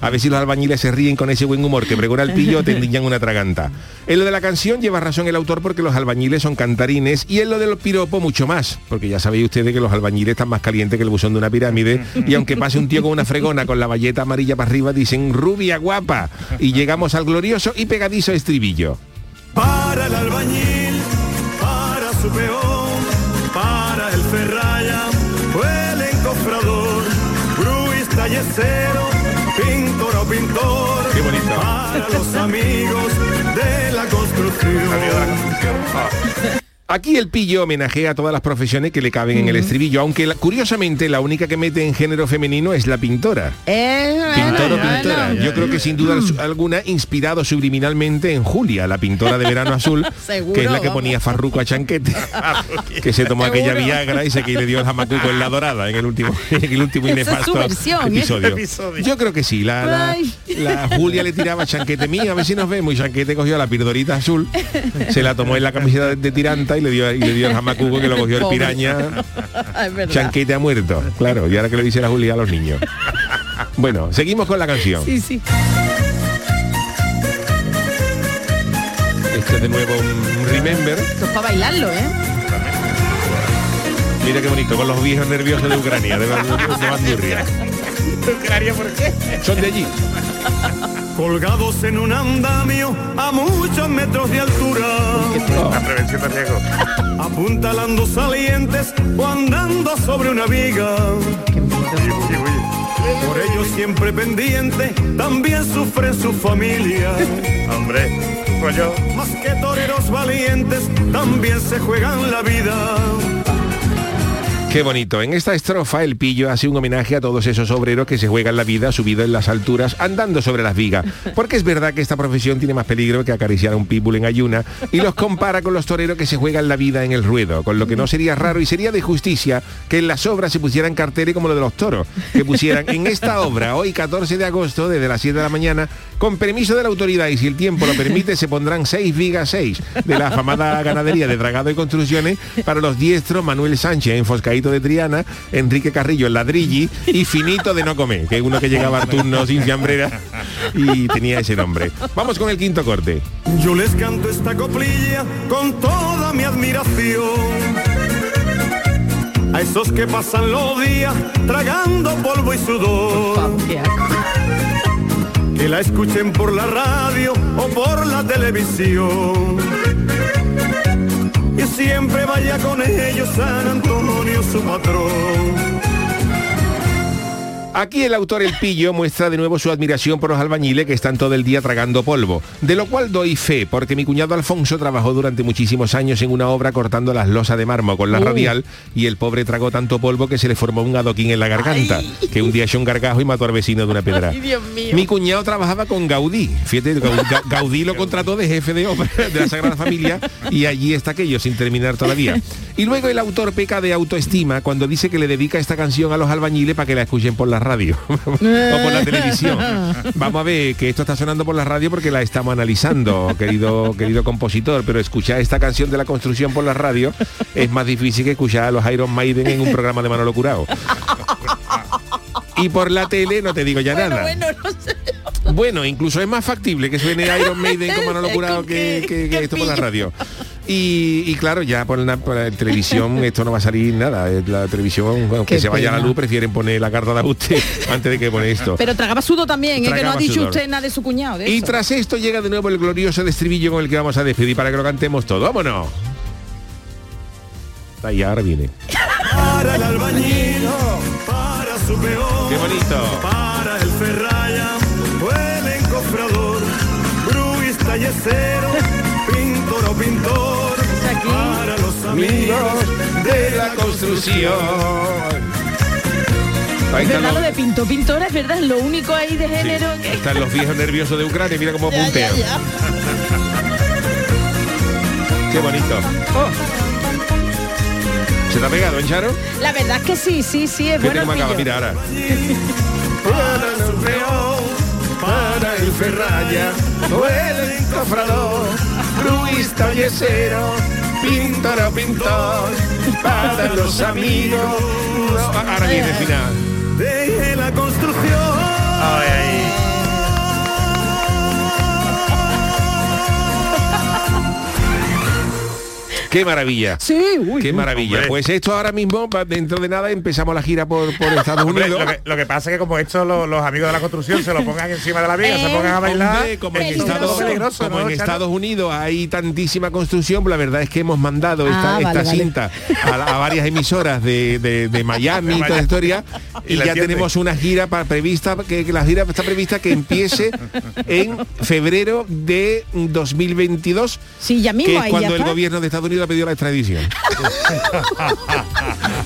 A ver si los albañiles se ríen con ese buen humor que pregona el pillo te endiñan una traganta. En lo de la canción lleva razón el autor porque los albañiles son cantarines y en lo del piropo mucho más, porque ya sabéis ustedes que los albañiles están más calientes que el buzón de una pirámide y aunque pase un tío con una fregona con la valleta amarilla para arriba dicen rubia guapa y llegamos al glorioso y pegadizo estribillo. Para el albañil, para su peón, para el ferraya, o el encofrador, gruista yesero, pintor o pintor, Qué bonito. para los amigos de la construcción. Aquí el pillo homenajea a todas las profesiones que le caben en el estribillo, aunque la- curiosamente la única que mete en género femenino es la pintora. Eh, Pintor o pintora. bueno. Yo creo que sin duda al- alguna inspirado subliminalmente en Julia, la pintora de verano azul, Seguro, que es la que vamos. ponía farruco a chanquete, que se tomó aquella. Viagra y se que le dio el jamacuco en la dorada en el último, en el último y Esa es su nefasto versión, ¿eh? episodio. Episodio. Yo creo que sí. La, la- Ay. la Julia le tiraba chanquete mía, a ver si nos vemos. Y chanquete cogió la pildorita azul, se la tomó en la camiseta de, de tiranta y le dio, y le dio el jamacuco que lo cogió el piraña. Verdad. Chanquete ha muerto, claro, y ahora que le dice la Julia a los niños. Bueno, seguimos con la canción. Sí, sí. Este es de nuevo un, Remember. Esto es para bailarlo, ¿eh? Mira qué bonito, con los viejos nerviosos de Ucrania, de, de, de Bandurria. ¿Ucrania por qué? Son de allí. Colgados en un andamio a muchos metros de altura, La prevención de riesgo. apuntalando salientes o andando sobre una viga. Por ello siempre pendiente, también sufre su familia. Hombre, pues yo. Más que toreros valientes, también se juegan la vida. Qué bonito. En esta estrofa el pillo hace un homenaje a todos esos obreros que se juegan la vida subido en las alturas andando sobre las vigas. Porque es verdad que esta profesión tiene más peligro que acariciar a un pitbull en ayuna y los compara con los toreros que se juegan la vida en el ruedo, con lo que no sería raro y sería de justicia que en las obras se pusieran carteles como lo de los toros, que pusieran en esta obra hoy 14 de agosto desde las 7 de la mañana con permiso de la autoridad y si el tiempo lo permite se pondrán 6 vigas 6 de la afamada ganadería de Dragado y Construcciones para los diestros Manuel Sánchez en De Triana, Enrique Carrillo en Ladrilli y Finito de No Comer, que es uno que llegaba al turno sin fiambrera y tenía ese nombre. Vamos con el quinto corte. Yo les canto esta coplilla con toda mi admiración. A esos que pasan los días tragando polvo y sudor. Que la escuchen por la radio o por la televisión. Siempre vaya con ellos San Antonio su patrón. Aquí el autor El Pillo muestra de nuevo su admiración por los albañiles que están todo el día tragando polvo, de lo cual doy fe, porque mi cuñado Alfonso trabajó durante muchísimos años en una obra cortando las losas de mármol con la radial y el pobre tragó tanto polvo que se le formó un adoquín en la garganta, que un día echó un gargajo y mató al vecino de una pedra. Ay, Dios mío. Mi cuñado trabajaba con Gaudí. Fíjate, Gaudí, Ga- Gaudí lo contrató de jefe de obra de la Sagrada Familia y allí está aquello sin terminar todavía. Y luego el autor peca de autoestima cuando dice que le dedica esta canción a los albañiles para que la escuchen por la radio o por la televisión. Vamos a ver que esto está sonando por la radio porque la estamos analizando, querido querido compositor, pero escuchar esta canción de la construcción por la radio es más difícil que escuchar a los Iron Maiden en un programa de Manolo Curao. Y por la tele no te digo ya nada. Bueno, no sé. Bueno, incluso es más factible que suene Iron Maiden como Manolo Curado que, que- que esto por la radio. Y, y claro, ya por la, por la televisión esto no va a salir nada. Eh, La televisión, aunque Qué se vaya la pena. luz, prefieren poner la carta de ajuste antes de que pone esto. Pero tragaba sudo también, ¿eh? que no ha Tragaba dicho sudor. usted nada de su cuñado. de Y eso. tras esto llega de nuevo el glorioso estribillo con el que vamos a despedir para que lo cantemos todo. ¡Vámonos! Ahí ahora viene. Para el albañil, para su peón. ¡Qué bonito! Para el ferraya, o el encofrador, bruista yesero, pintor. Para los amigos de la construcción. Ahí Es lo de pinto pintor, es verdad, es lo único ahí de género que... están los viejos nerviosos de Ucrania, mira cómo puntean. Qué bonito. Oh. ¿Se te ha pegado, en Charo? La verdad es que sí, sí, sí, es bueno. acaba, mira ahora. para el peón, para el ferraya, o el encofrador, bruista yesero, pintor o pintor. Para los amigos. Ahora viene el final. de la construcción. Qué maravilla. Sí, uy. Qué maravilla. Hombre. Pues esto ahora mismo, dentro de nada, empezamos la gira por, por Estados Hombre, Unidos. lo, que, lo que pasa es que como esto lo- los amigos de la construcción se lo pongan encima de la viga, se pongan a bailar, Hombre, como en, es Estados, peligroso, como ¿no, en? Estados Unidos hay tantísima construcción, la verdad es que hemos mandado esta, Ah, esta vale, vale. cinta a, la- a varias emisoras de, de- de Miami y toda la historia Y y, la ya entiende. tenemos una gira para, prevista, que, que la gira está prevista que empiece en febrero de 2022, Sí, ya que mismo es ahí ya cuando el está. gobierno de Estados Unidos ha pedido la extradición.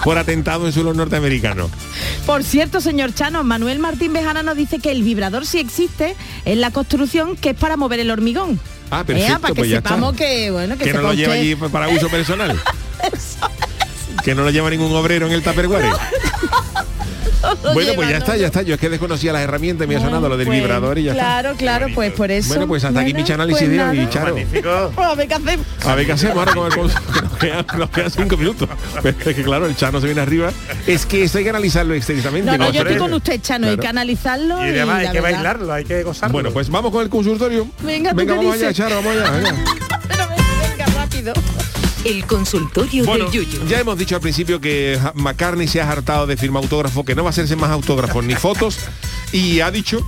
por atentado en suelo norteamericano. Por cierto, señor Chano, Manuel Martín Bejana nos dice que el vibrador sí existe en la construcción, que es para mover el hormigón. Ah, perfecto, Ea, para que pues ya está. sepamos que, bueno, que, que no lo lleva allí para uso personal. que no lo lleva ningún obrero en el Tupperware. Bueno, pues ya está, ya está. Yo es que desconocía las herramientas, me ha sonado lo del Pues, vibrador y ya Claro, claro, pues por eso. Bueno, pues hasta aquí Bueno, mi análisis pues de nada. Charo. Magnífico. A ver qué hacemos. A ver qué hacemos ahora con el nos quedan, nos quedan cinco minutos. Pero es que claro, el Chano se viene arriba. Es que esto hay que analizarlo extensamente. No, no, yo estoy con usted, Chano, hay Claro. que analizarlo. Y además hay la que verdad- bailarlo, hay que gozarlo. Bueno, pues vamos con el consultorio. Venga, ¿tú venga qué vamos allá? Charo, vamos allá. venga. Pero venga, rápido. El consultorio Bueno, del Yuyu. ya hemos dicho al principio que McCartney se ha hartado de firmar autógrafo, que no va a hacerse más autógrafos ni fotos, y ha dicho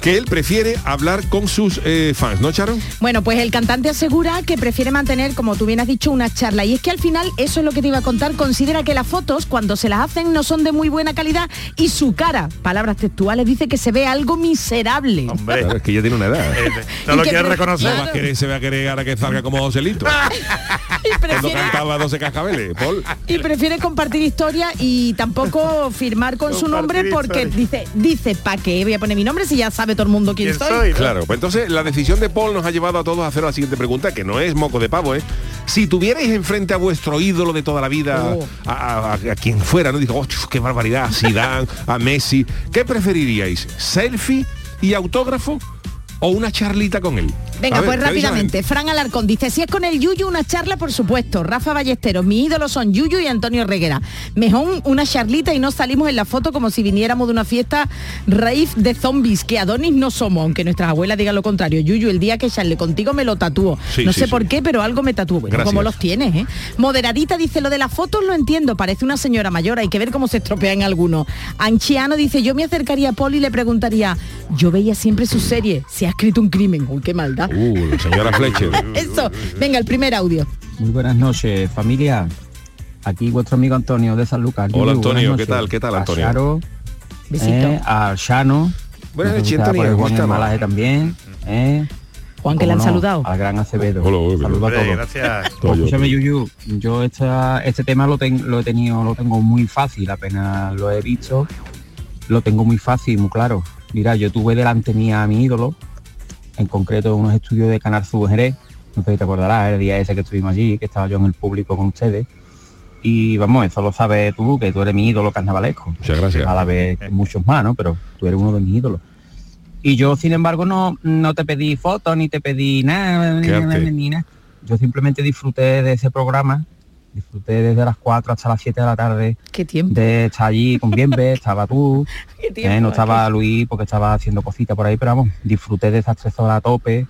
que él prefiere hablar con sus eh, fans, ¿no, Charo? Bueno, pues el cantante asegura que prefiere mantener, como tú bien has dicho, una charla. Y es que al final, eso es lo que te iba a contar, considera que las fotos, cuando se las hacen, no son de muy buena calidad y su cara, palabras textuales, dice que se ve algo miserable. Hombre, Claro, es que ya tiene una edad. eh, no lo pre- reconocer. No va a querer- se va a querer ahora que salga como Joselito. Cuando cantaba 12 cascabeles, Paul. Y prefiere compartir historia y tampoco firmar con su nombre porque dice, dice, ¿para qué voy a poner mi nombre si ya sabe todo el mundo quién, soy? Claro, pues entonces la decisión de Paul nos ha llevado a todos a hacer la siguiente pregunta, que no es moco de pavo, ¿eh? Si tuvierais enfrente a vuestro ídolo de toda la vida, Oh. a, a- a quien fuera, no digo, "Oh, qué barbaridad, a Zidane, a Messi, ¿qué preferiríais? ¿Selfie y autógrafo o una charlita con él? Venga, ver, pues ¿qué dice la rápidamente. Fran Alarcón dice, si es con el Yuyu, una charla, por supuesto. Rafa Ballesteros, mis ídolos son Yuyu y Antonio Reguera. Mejor una charlita y no salimos en la foto como si viniéramos de una fiesta rave de zombies, que Adonis no somos, aunque nuestras abuelas digan lo contrario. Yuyu, el día que charle contigo me lo tatúo. Sí, no sí, sé sí. por qué, pero algo me tatúo. Bueno, como los tienes, ¿eh? Moderadita dice, lo de las fotos lo entiendo, parece una señora mayor, hay que ver cómo se estropean algunos. Anchiano dice, yo me acercaría a Paul y le preguntaría, yo veía siempre su serie, escrito un crimen. Uy, qué maldad. Uh, la señora Fletcher. Eso. Venga, el primer audio. Muy buenas noches, familia. Aquí vuestro amigo Antonio de San Lucas. Hola, Antonio, ¿qué tal? ¿Qué tal, A Antonio? Charo, Besito. eh, a Shano. Buenas noches, está Antonio, ¿cómo estamos? Malaje también. eh. Juan, que le han saludado. Al gran Acevedo. Hola, Saludo a todos. gracias. Escúchame, Yuyu, yo esta, este tema lo, ten- lo he tenido, lo tengo muy fácil, apenas lo he visto, lo tengo muy fácil, muy claro. Mira, yo tuve delante mía a mi ídolo, en concreto unos estudios de Canal Sur Jerez, no sé si te acordarás, el día ese que estuvimos allí, que estaba yo en el público con ustedes. Y vamos, eso lo sabes tú, que tú eres mi ídolo carnavalesco. Muchas gracias. A la vez muchos más, ¿no? Pero tú eres uno de mis ídolos. Y yo, sin embargo, no, no te pedí fotos, ni te pedí nada, ni nada. Yo simplemente disfruté de ese programa, disfruté desde las 4 hasta las 7 de la tarde. Qué tiempo. De estar allí con Bienve, estaba tú, Qué tiempo, eh, no estaba qué- Luis porque estaba haciendo cositas por ahí, pero vamos, disfruté de esas tres horas a tope,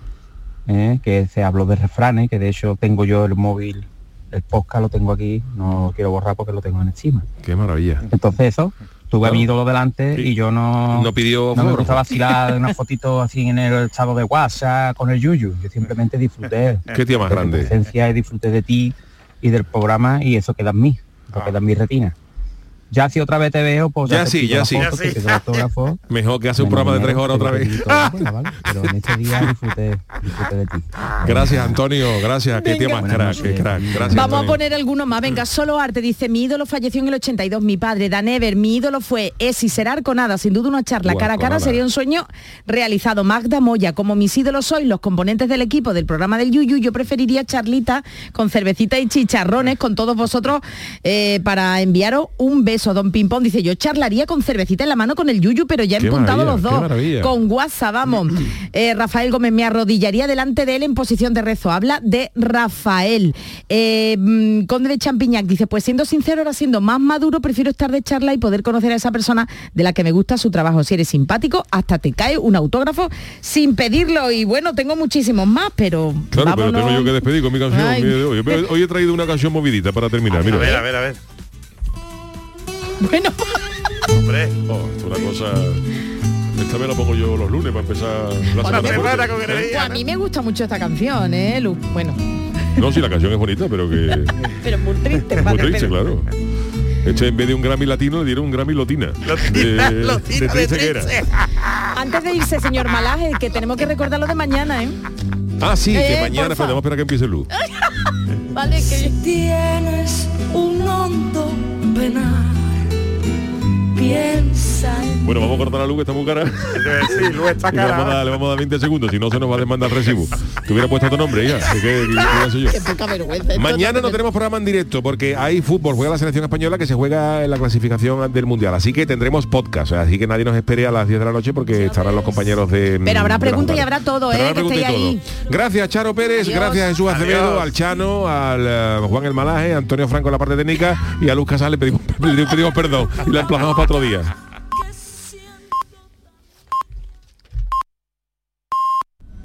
eh, que se habló de refranes, que de hecho tengo yo el móvil, el podcast lo tengo aquí, no lo quiero borrar porque lo tengo en encima. Qué maravilla. Entonces eso, tuve a mi ídolo delante y yo no, No pidió no me autógrafo. gusta vacilar una fotito así en el estado de WhatsApp con el Yuyu. Yo simplemente disfruté. Qué tío más de tu grande. presencia y disfruté de ti y del programa y eso queda en mí, eso queda en mi retina. Ya si otra vez te veo, pues Ya sí, ya sí. foto, Ya sí. autógrafo. Mejor que hace un programa de tres horas otra vez. pedí todo, bueno, vale, Pero en este día disfruté, disfruté de ti. Gracias, Antonio. Gracias. Qué tío Venga. más crack, qué crack. Gracias, Vamos a poner alguno más. Venga, solo arte. Dice, mi ídolo falleció en el 82, mi padre, Dan Ever. Mi ídolo fue, es y será Arconada. Sin duda una charla Buah, cara a cara sería un sueño realizado. Magda Moya, como mis ídolos sois los componentes del equipo del programa del Yuyu, yo preferiría charlita con cervecita y chicharrones con todos vosotros eh, para enviaros un beso. Don Pimpón dice, yo charlaría con cervecita en la mano con el Yuyu, pero ya empuntado maravilla, los dos. Con WhatsApp, vamos. Eh, Rafael Gómez, me arrodillaría delante de él en posición de rezo. Habla de Rafael. Eh, mm, Conde de Champiñac dice, pues siendo sincero, ahora siendo más maduro, prefiero estar de charla y poder conocer a esa persona de la que me gusta su trabajo. Si eres simpático, hasta te cae un autógrafo sin pedirlo. Y bueno, tengo muchísimos más, pero Claro, pero tengo yo que despedir con mi canción hoy. Hoy- Hoy he traído una canción movidita para terminar. Mira. A ver, a ver, a ver. Bueno, Hombre. Oh, esto es una cosa. Esta vez la pongo yo los lunes para empezar la Bueno, semana. con ¿Eh? pues a mí me gusta mucho esta canción, ¿eh, Lu? Bueno, No, sí, la canción es bonita, pero que pero muy triste. muy triste, pero- claro. Este en vez de un Grammy latino le dieron un Grammy lotina. Lotina, de, lotina de de triste que era. triste. Antes de irse, señor Malaje, que tenemos que recordar lo de mañana, ¿eh? Ah, sí, que Eh, mañana, porfa. pero vamos a esperar que empiece luz. Vale, que... Tienes un hondo penar. Bueno, vamos a cortar la luz que está muy cara. Sí, está le, vamos a dar, le vamos a dar 20 segundos, si no se nos va a demandar el recibo. Te hubiera puesto tu nombre, hija. ¿Qué, qué, qué ser yo? Qué poca vergüenza. esto Mañana no tenemos programa en directo porque hay fútbol, juega la selección española que se juega en la clasificación del Mundial. Así que tendremos podcast, así que nadie nos espere a las 10 de la noche porque estarán los compañeros de... Pero habrá preguntas y habrá todo, ¿eh? habrá Que preguntas estéis y ahí. todo. Gracias Charo Pérez, Adiós. gracias Jesús Acevedo, Adiós. al Chano, al eh, Juan El Malaje, a Antonio Franco en la parte técnica y a Luz Casal le pedimos, le pedimos perdón y la emplazamos para otro día.